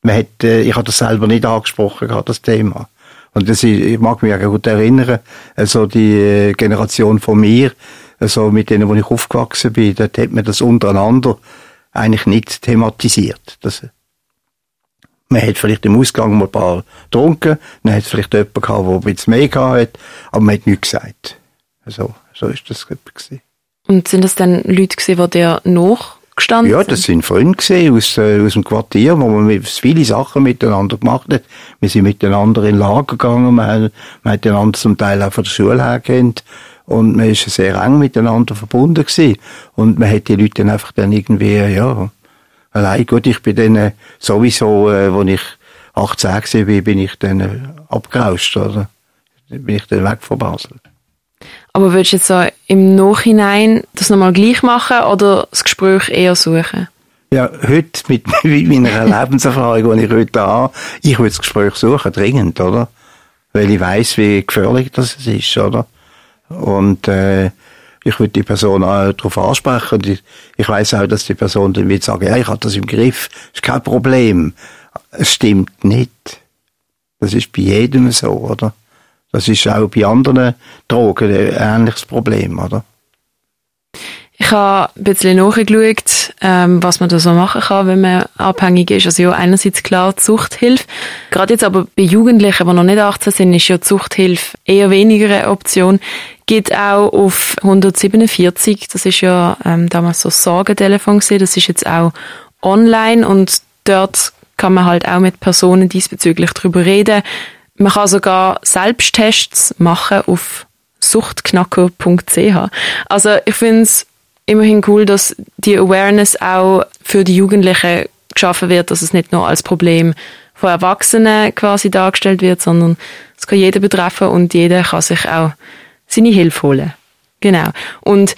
man hat, äh, ich habe das selber nicht angesprochen, gehabt, das Thema. Und das, ist- ich mag mich auch gut erinnern, also die äh, Generation von mir, also mit denen, wo ich aufgewachsen bin, dort hat man das untereinander eigentlich nicht thematisiert. Das, man hat vielleicht im Ausgang mal ein paar getrunken, dann hat es vielleicht jemanden gehabt, der ein bisschen mehr gehabt hat, aber man hat nichts gesagt. Also, so ist das gewesen. Und sind das dann Leute gewesen, die dir nachgestanden Ja, sind? das sind Freunde gewesen aus, äh, aus dem Quartier, wo man viele Sachen miteinander gemacht hat. Wir sind miteinander in Lager gegangen, wir haben, wir haben einander zum Teil auch von der Schule her kennt. Und man ist sehr eng miteinander verbunden gewesen. Und man hat die Leute dann einfach dann irgendwie, ja, allein gut, ich bin dann äh, sowieso, äh, als ich 18 gewesen bin, bin ich dann äh, abgerauscht, oder? Bin ich dann weg von Basel. Aber würdest du jetzt so im Nachhinein das nochmal gleich machen oder das Gespräch eher suchen? Ja, heute mit, mit meiner Lebenserfahrung, die ich heute habe, ich würde das Gespräch suchen, dringend, oder? Weil ich weiß, wie gefährlich das ist, oder? Und äh, ich würde die Person auch darauf ansprechen. Und ich, ich weiß auch, dass die Person dann wird sagen, ja, ich habe das im Griff, ist kein Problem. Es stimmt nicht. Das ist bei jedem so, oder? Das ist auch bei anderen Drogen ein ähnliches Problem, oder? Ich habe ein bisschen nachgeschaut, ähm, was man da so machen kann, wenn man abhängig ist. Also ja, einerseits klar die Suchthilfe. Gerade jetzt aber bei Jugendlichen, die noch nicht 18 sind, ist ja die Suchthilfe eher weniger eine Option. Geht auch auf 147, das ist ja ähm, damals so Sorgentelefon gewesen. das ist jetzt auch online und dort kann man halt auch mit Personen diesbezüglich drüber reden. Man kann sogar Selbsttests machen auf suchtknacker.ch. Also ich finde es immerhin cool, dass die Awareness auch für die Jugendlichen geschaffen wird, dass es nicht nur als Problem von Erwachsenen quasi dargestellt wird, sondern es kann jeder betreffen und jeder kann sich auch seine Hilfe holen. Genau. Und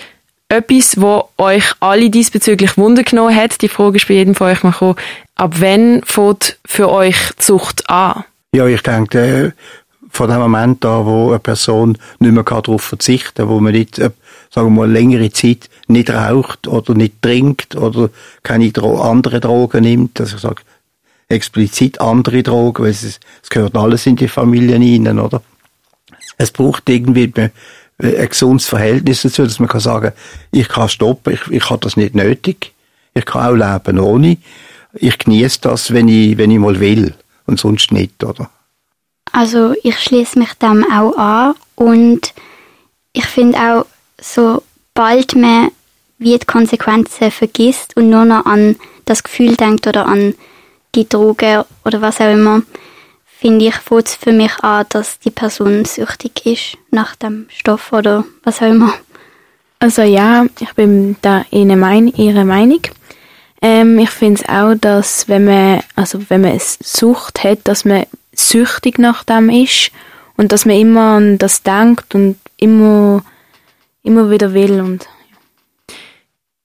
etwas, wo euch alle diesbezüglich Wunder genommen hat, die Frage ist bei jedem von euch mal gekommen, ab wann fängt für euch die Zucht an? Ja, ich denke, äh, von dem Moment an, wo eine Person nicht mehr darauf verzichten kann, wo man nicht, äh, sagen wir mal, längere Zeit nicht raucht oder nicht trinkt oder keine Dro andere Drogen nimmt, also ich sage explizit andere Drogen, weil es, es gehört alles in die Familien rein, oder? Es braucht irgendwie ein ein gesundes Verhältnis dazu, dass man kann sagen, ich kann stoppen, ich, ich habe das nicht nötig, ich kann auch leben ohne, ich genieße das, wenn ich, wenn ich mal will und sonst nicht, oder? Also ich schließe mich dem auch an und ich finde auch, sobald man wie die Konsequenzen vergisst und nur noch an das Gefühl denkt oder an die Droge oder was auch immer, finde ich, fängt es für mich an, dass die Person süchtig ist nach dem Stoff oder was auch immer. Also ja, ich bin da ihre, mein ihre Meinung. Ähm, ich finde es auch, dass wenn man, also wenn man es Sucht hat, dass man süchtig nach dem ist und dass man immer an das denkt und immer, immer wieder will und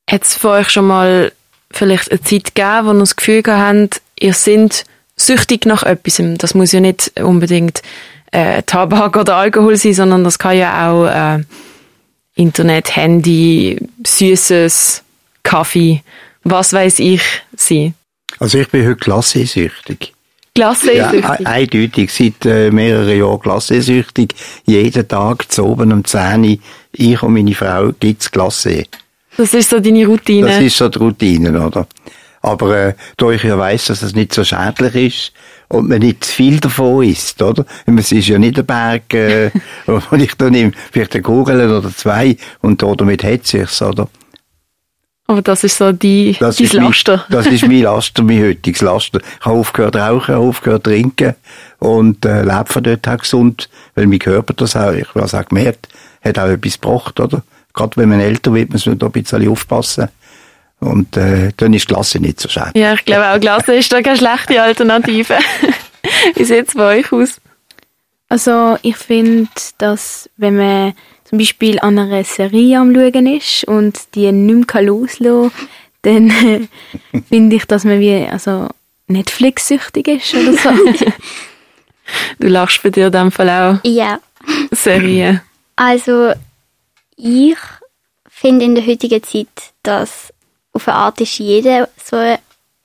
Hat es für euch schon mal vielleicht eine Zeit gegeben, wo ihr das Gefühl habt, ihr seid süchtig nach etwas? Das muss ja nicht unbedingt äh, Tabak oder Alkohol sein, sondern das kann ja auch äh, Internet, Handy, Süßes, Kaffee, was weiß ich sein. Also ich bin heute klassesüchtig. Klasse Ja, e- eindeutig. Seit äh, mehreren Jahren klassesüchtig. Jeden Tag zu oben um 10 Uhr, ich und meine Frau gibt's Klasse. Das ist so deine Routine. Das ist so die Routine, oder? Aber äh, da ich ja weiss, dass es nicht so schädlich ist und man nicht zu viel davon isst, oder? Und Es ist ja nicht ein Berg, äh, wo ich da nehme, vielleicht eine Kugel oder zwei und da damit hetze ich's, oder? Aber das ist so die, Das dein ist mein- Laster. das ist mein Laster, mein heutiges Laster. Ich habe aufgehört rauchen, aufgehört trinken und äh, lebe von dort her gesund, weil mein Körper das auch, ich habe es auch gemerkt, hat auch etwas gebracht, oder? Gerade wenn man älter wird, muss man da ein bisschen aufpassen. Und äh, dann ist die Klasse nicht so schädlich. Ja, ich glaube auch Klasse ist da keine schlechte Alternative. Wie sieht es bei euch aus? Also ich finde, dass wenn man zum Beispiel an einer Serie am Schauen ist und die nicht mehr loslassen kann, dann äh, finde ich, dass man wie also Netflix-süchtig ist oder so. Du lachst bei dir in dem Fall auch Ja, Serien. also Ich finde in der heutigen Zeit, dass auf eine Art ist jeder so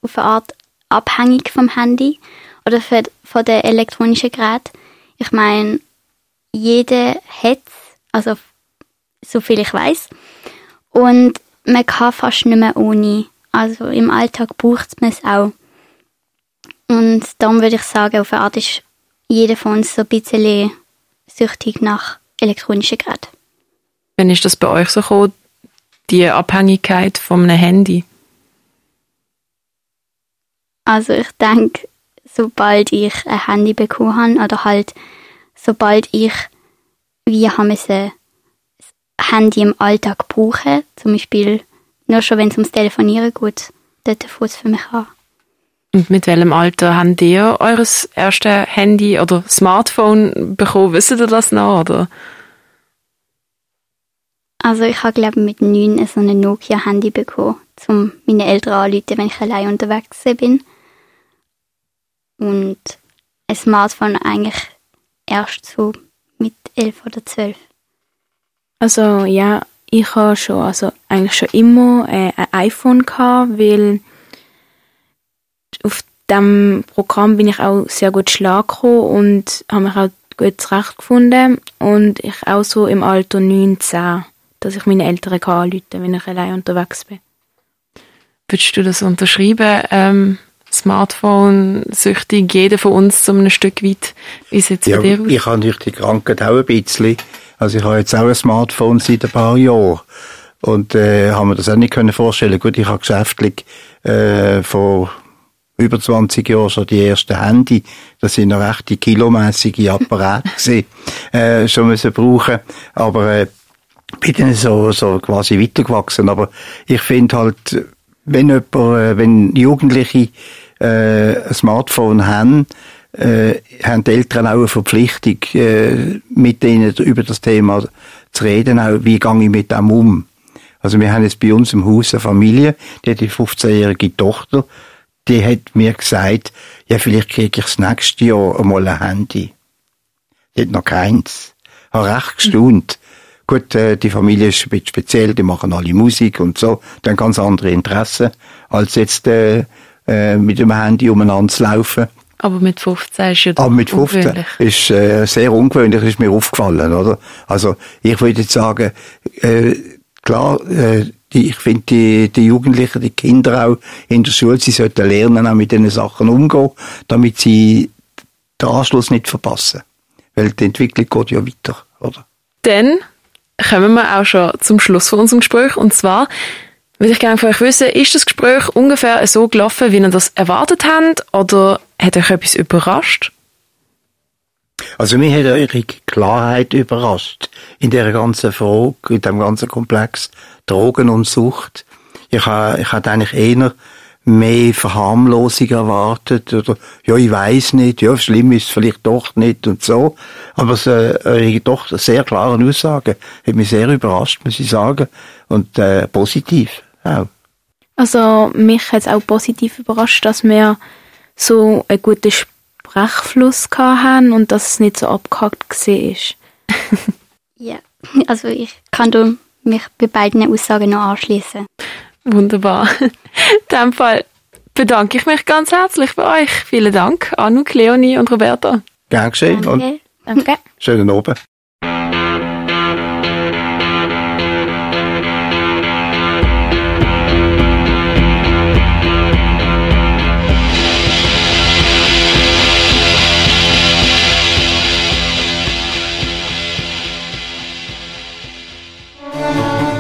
auf eine Art abhängig vom Handy oder von den elektronischen Geräten. Ich meine, jeder hat also so viel ich weiß. Und man kann fast nicht mehr ohne. Also im Alltag braucht man es auch. Und darum würde ich sagen, auf eine Art ist jeder von uns so ein bisschen süchtig nach elektronischen Geräten. Wann ist das bei euch so gekommen, die Abhängigkeit von einem Handy? Also ich denke, sobald ich ein Handy bekommen habe, oder halt sobald ich wie haben müssen Handy im Alltag brauchen, zum Beispiel nur schon, wenn es ums Telefonieren geht, dort fängt es für mich an. Und mit welchem Alter habt ihr eures erste Handy oder Smartphone bekommen? Wisst ihr das noch, oder? Also ich habe, glaube mit neun so ein Nokia-Handy bekommen, um meine Eltern anzurufen, wenn ich allein unterwegs bin. Und ein Smartphone eigentlich erst so elf oder zwölf. Also ja, ich habe schon, also eigentlich schon immer äh, ein iPhone gehabt, weil auf dem Programm bin ich auch sehr gut Schlag gekommen und habe mich auch gut zurechtgefunden und ich auch so im Alter 19, dass ich meine Eltern kann anrufen wenn ich allein unterwegs bin. Würdest du das unterschreiben? Ähm, Smartphone-süchtig, jeder von uns so ein Stück weit. Wie sieht es ja, bei dir aus? Ich habe durch die Krankheit auch ein bisschen. Also ich habe jetzt auch ein Smartphone seit ein paar Jahren. Und äh, haben wir das auch nicht können vorstellen. Gut, ich habe geschäftlich äh, vor über 20 Jahren schon die ersten Handy, das sind noch recht die kilomässige Apparate gewesen, äh, schon müssen brauchen. Aber äh, bin dann so, so quasi weitergewachsen. Aber ich finde halt, wenn jemand, äh, wenn Jugendliche äh, ein Smartphone haben, äh, haben die Eltern auch eine Verpflichtung, äh, mit ihnen über das Thema zu reden, auch wie gehe ich mit dem um. Also wir haben jetzt bei uns im Haus eine Familie, die hat die 15-jährige Tochter, die hat mir gesagt, ja, vielleicht kriege ich das nächste Jahr einmal ein Handy. Die hat noch keins. Habe recht gestaunt. Gut, äh, die Familie ist ein bisschen speziell, die machen alle Musik und so, die haben ganz andere Interessen, als jetzt äh, äh, mit dem Handy umeinander zu laufen. Aber mit 15 ist ja Aber mit 15 ungewöhnlich. ist äh, sehr ungewöhnlich, ist mir aufgefallen, oder? Also ich würde jetzt sagen, äh, klar, äh, die, ich finde die, die Jugendlichen, die Kinder auch in der Schule, sie sollten lernen, auch mit diesen Sachen umgehen, damit sie den Anschluss nicht verpassen. Weil die Entwicklung geht ja weiter, oder? Dann kommen wir auch schon zum Schluss von unserem Gespräch. Und zwar würde ich gerne von euch wissen, ist das Gespräch ungefähr so gelaufen, wie ihr das erwartet habt? Oder hat euch etwas überrascht? Also mich hat eure Klarheit überrascht in der ganzen Frage, in dem ganzen Komplex Drogen und Sucht. Ich habe, ich hatte eigentlich eher mehr Verharmlosung erwartet oder ja ich weiß nicht, ja schlimm ist vielleicht doch nicht und so. Aber es, äh, eure doch sehr klaren Aussagen hat mich sehr überrascht, muss ich sagen und äh, positiv auch. Also mich hat es auch positiv überrascht, dass wir so einen guten Sprechfluss hatten und dass es nicht so abgehackt war. Ja, also ich kann mich bei beiden Aussagen noch anschließen. Wunderbar. In dem Fall bedanke ich mich ganz herzlich bei euch. Vielen Dank, Anouk, Leonie und Roberta. Gern geschehen und Danke. Danke. schönen Abend.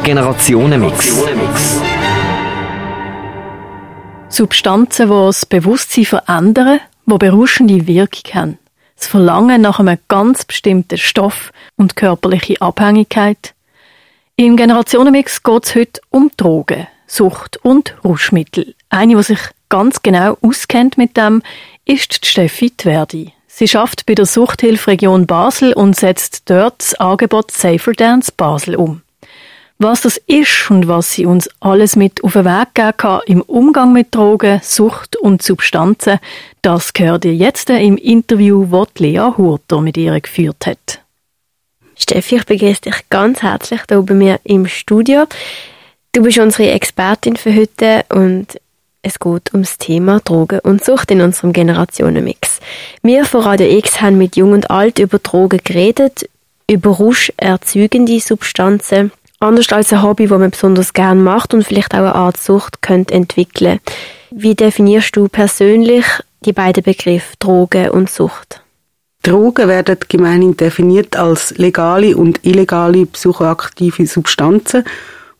Generationenmix. Substanzen, die das Bewusstsein verändern, die berauschende Wirkung haben. Das Verlangen nach einem ganz bestimmten Stoff und körperliche Abhängigkeit. Im Generationenmix geht es heute um Drogen, Sucht und Rauschmittel. Eine, die sich ganz genau auskennt mit dem, ist die Steffi Tverdi. Sie schafft bei der Suchthilfregion Basel und setzt dort das Angebot Safer Dance Basel um. Was das ist und was sie uns alles mit auf den Weg geben kann im Umgang mit Drogen, Sucht und Substanzen, das gehört ihr jetzt im Interview, das Lea Hurter mit ihr geführt hat. Steffi, ich begrüße dich ganz herzlich hier bei mir im Studio. Du bist unsere Expertin für heute und es geht ums Thema Drogen und Sucht in unserem Generationenmix. Wir von Radio X haben mit Jung und Alt über Drogen geredet, über Rausch erzeugende Substanzen, anders als ein Hobby, das man besonders gern macht und vielleicht auch eine Art Sucht könnte entwickeln. Wie definierst du persönlich die beiden Begriffe Drogen und Sucht? Drogen werden gemeinhin definiert als legale und illegale psychoaktive Substanzen,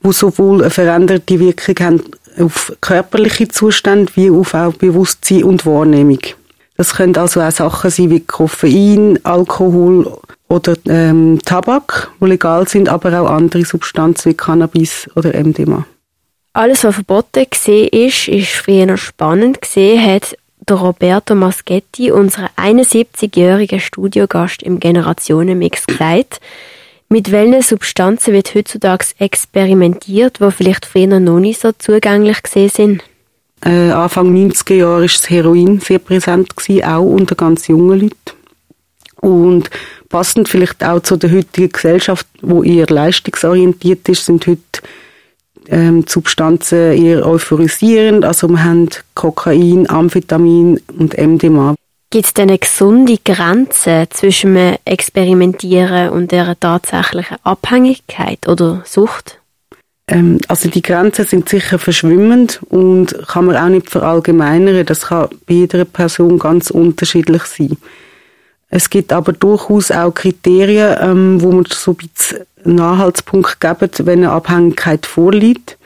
wo sowohl eine veränderte Wirkung haben auf körperliche Zustände wie auf auch Bewusstsein und Wahrnehmung. Das können also auch Sachen sein wie Koffein, Alkohol oder ähm, Tabak, die legal sind, aber auch andere Substanzen wie Cannabis oder MDMA. Alles, was verboten gesehen ist, ist früher spannend gesehen, hat der Roberto Maschetti, unser 71-jähriger Studiogast im Generationenmix, gesagt. Mit welchen Substanzen wird heutzutage experimentiert, die vielleicht früher noch nicht so zugänglich gesehen sind? Äh, Anfang 90er Jahre war das Heroin sehr präsent, gewesen, auch unter ganz jungen Leuten. Und passend vielleicht auch zu der heutigen Gesellschaft, wo eher leistungsorientiert ist, sind heute ähm, Substanzen eher euphorisierend. Also wir haben Kokain, Amphetamin und MDMA. Gibt es denn eine gesunde Grenze zwischen dem Experimentieren und der tatsächlichen Abhängigkeit oder Sucht? Ähm, also die Grenzen sind sicher verschwimmend und kann man auch nicht verallgemeinern. Das kann bei jeder Person ganz unterschiedlich sein. Es gibt aber durchaus auch Kriterien, ähm, wo man so ein bisschen Anhaltspunkt geben, wenn eine Abhängigkeit vorliegt.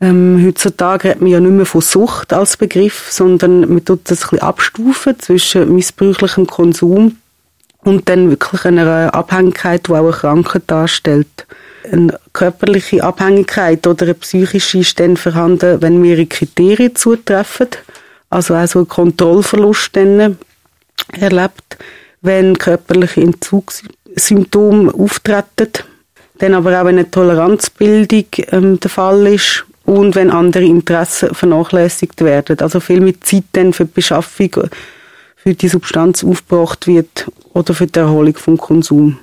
Ähm, heutzutage redet man ja nicht mehr von Sucht als Begriff, sondern man tut das ein bisschen abstufen zwischen missbräuchlichem Konsum und dann wirklich einer Abhängigkeit, die auch eine Krankheit darstellt. Eine körperliche Abhängigkeit oder eine psychische ist dann vorhanden, wenn mehrere Kriterien zutreffen, also auch so ein Kontrollverlust dann erlebt, wenn körperliche Entzugssymptome auftreten, dann aber auch wenn eine Toleranzbildung ähm, der Fall ist und wenn andere Interessen vernachlässigt werden. Also viel mit Zeit dann für die Beschaffung für die Substanz aufgebracht wird oder für die Erholung vom Konsum.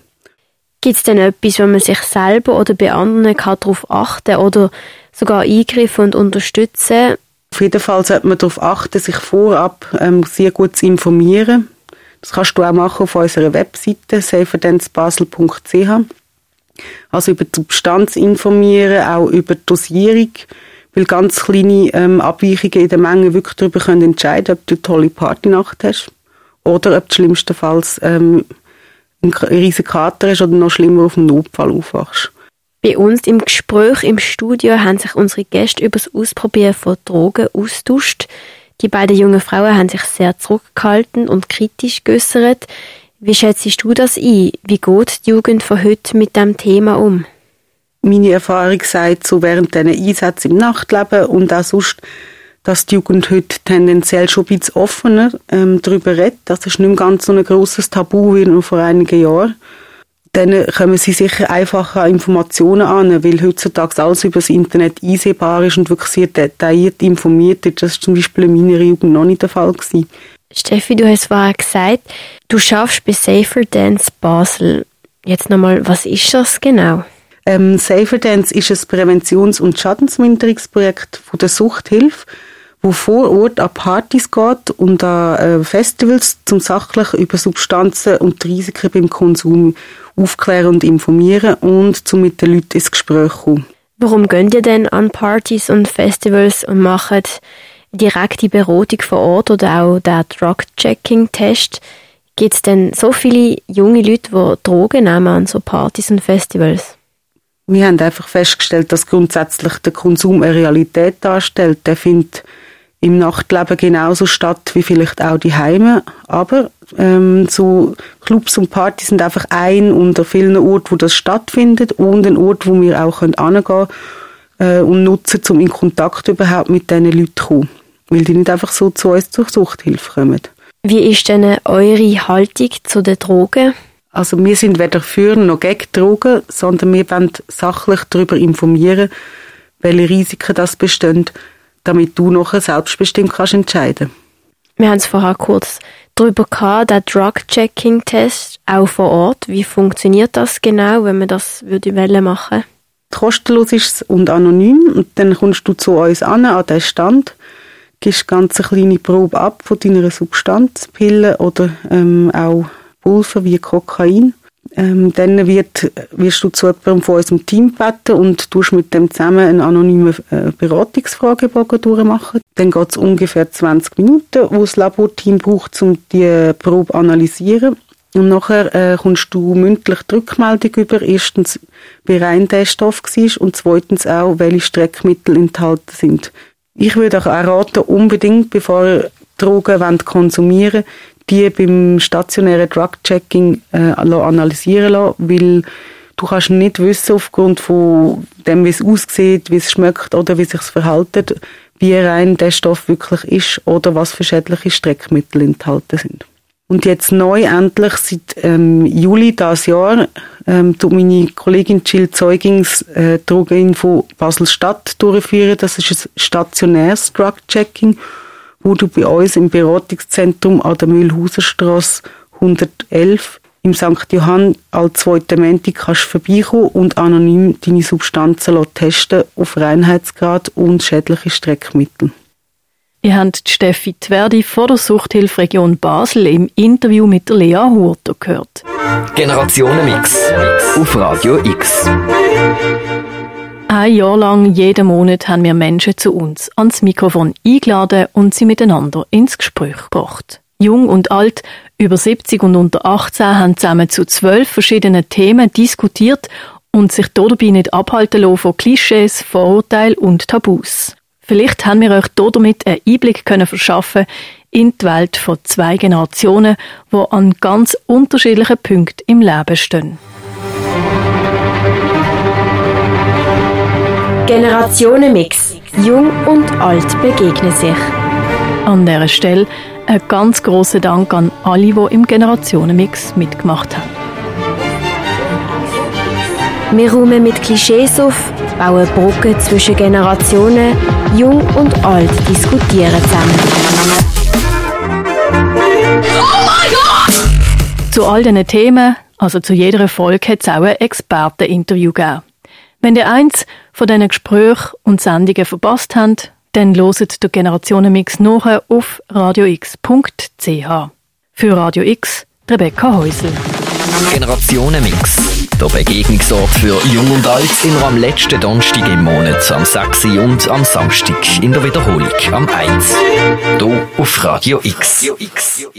Gibt es denn etwas, wo man sich selber oder bei anderen kann darauf achten oder sogar eingreifen und unterstützen? Auf jeden Fall sollte man darauf achten, sich vorab ähm, sehr gut zu informieren. Das kannst du auch machen auf unserer Webseite saferdance.basel.ch. Also über die Substanz informieren, auch über die Dosierung, weil ganz kleine ähm, Abweichungen in der Menge wirklich darüber können entscheiden, ob du eine tolle Partynacht hast oder ob du schlimmstenfalls ähm, einen riesigen Kater hast oder noch schlimmer auf dem Notfall aufwachst. Bei uns im Gespräch im Studio haben sich unsere Gäste über das Ausprobieren von Drogen austauscht. Die beiden jungen Frauen haben sich sehr zurückgehalten und kritisch geäußert. Wie schätzt du das ein? Wie geht die Jugend von heute mit dem Thema um? Meine Erfahrung sagt so während diesen Einsätzen im Nachtleben und auch sonst, dass die Jugend heute tendenziell schon ein bisschen offener ähm, darüber redet. Das ist nicht mehr ganz so ein grosses Tabu wie noch vor einigen Jahren. Dann kommen sie sicher einfacher an Informationen an, weil heutzutage alles über das Internet einsehbar ist und wirklich sehr detailliert informiert ist. Das war zum Beispiel in meiner Jugend noch nicht der Fall. Gewesen. Steffi, du hast vorher gesagt, du schaffst bei Safer Dance Basel. Jetzt nochmal, was ist das genau? Ähm, Safer Dance ist ein Präventions- und Schadensminderungsprojekt von der Suchthilfe, wo vor Ort an Partys geht und an äh, Festivals zum sachlich über Substanzen und die Risiken beim Konsum aufklären und informieren und zum mit den Leuten ins Gespräch kommen. Warum gehen ihr denn an Partys und Festivals und machen direkte Beratung vor Ort oder auch der Drug-Checking-Test. Gibt es denn so viele junge Leute, die Drogen nehmen an so Partys und Festivals? Wir haben einfach festgestellt, dass grundsätzlich der Konsum eine Realität darstellt. Der findet im Nachtleben genauso statt wie vielleicht auch die Heime. Aber ähm, so Clubs und Partys sind einfach ein unter vielen Orten, wo das stattfindet und ein Ort, wo wir auch hingehen können äh, und nutzen, um in Kontakt überhaupt mit diesen Leuten zu kommen weil die nicht einfach so zu uns zur Suchthilfe kommen. Wie ist denn eure Haltung zu den Drogen? Also wir sind weder für noch gegen Drogen, sondern wir wollen sachlich darüber informieren, welche Risiken das bestehen, damit du nachher selbstbestimmt kannst entscheiden Wir haben es vorher kurz darüber gehabt, der Drug-Checking-Test, auch vor Ort. Wie funktioniert das genau, wenn man das würde machen Kostenlos ist es und anonym. Und dann kommst du zu uns an, an den Stand, gibst ganz eine kleine Probe ab von deiner Substanz, Pillen oder ähm, auch Pulver wie Kokain. Ähm, dann wird, wirst du zu jemandem von unserem Team gebeten und tust mit dem zusammen einen anonymen äh, Beratungsfragebogen durchmachen. Dann geht es ungefähr 20 Minuten, wo das Laborteam braucht, um die Probe analysieren. Und nachher äh, kommst du mündlich die Rückmeldung über, erstens, wie rein der Stoff war und zweitens auch, welche Streckmittel enthalten sind. Ich würde auch raten, unbedingt, bevor ihr Drogen konsumieren die beim stationären Drug-Checking äh, analysieren lassen, weil du kannst nicht wissen, aufgrund von dem, wie es aussieht, wie es schmeckt oder wie es sich wie rein der Stoff wirklich ist oder was für schädliche Streckmittel enthalten sind. Und jetzt neu endlich seit ähm, Juli dieses Jahr ähm, tut meine Kollegin Jill Zeugings äh, Drogeninfo Basel-Stadt durchführen. Das ist ein stationäres Drug-Checking wo du bei uns im Beratungszentrum an der Mühlhauserstraße 111 im St. Johann als zweite Montag kannst vorbeikommen und anonym deine Substanzen testen auf Reinheitsgrad und schädliche Streckmittel. Ihr habt Steffi Tverdi von der Suchthilferegion Basel im Interview mit der Lea Hurter gehört. Generationenmix auf Radio X. Ein Jahr lang, jeden Monat, haben wir Menschen zu uns ans Mikrofon eingeladen und sie miteinander ins Gespräch gebracht. Jung und alt, über 70 und unter 18 haben zusammen zu zwölf verschiedenen Themen diskutiert und sich dabei nicht abhalten lassen von Klischees, Vorurteilen und Tabus. Vielleicht haben wir euch damit einen Einblick können verschaffen in die Welt von zwei Generationen, die an ganz unterschiedlichen Punkten im Leben stehen. Generationenmix. Jung und alt begegnen sich. An dieser Stelle ein ganz großer Dank an alle, die im Generationenmix mitgemacht haben. Wir räumen mit Klischees auf, bauen Brücken zwischen Generationen, jung und alt diskutieren zusammen. Oh mein Gott! Zu all diesen Themen, also zu jeder Folge, hat es auch ein Experteninterview gegeben. Wenn ihr eins von diesen Gesprächen und Sendungen verpasst habt, dann loset der Generationenmix nachher auf radiox.ch. Für Radio X, Rebecca Häusel. Generationenmix. Der Begegnungsort für Jung und Alt immer am letzten Donnerstag im Monat, am 6. und am Samstag in der Wiederholung am 1. Hier auf Radio X. Radio X.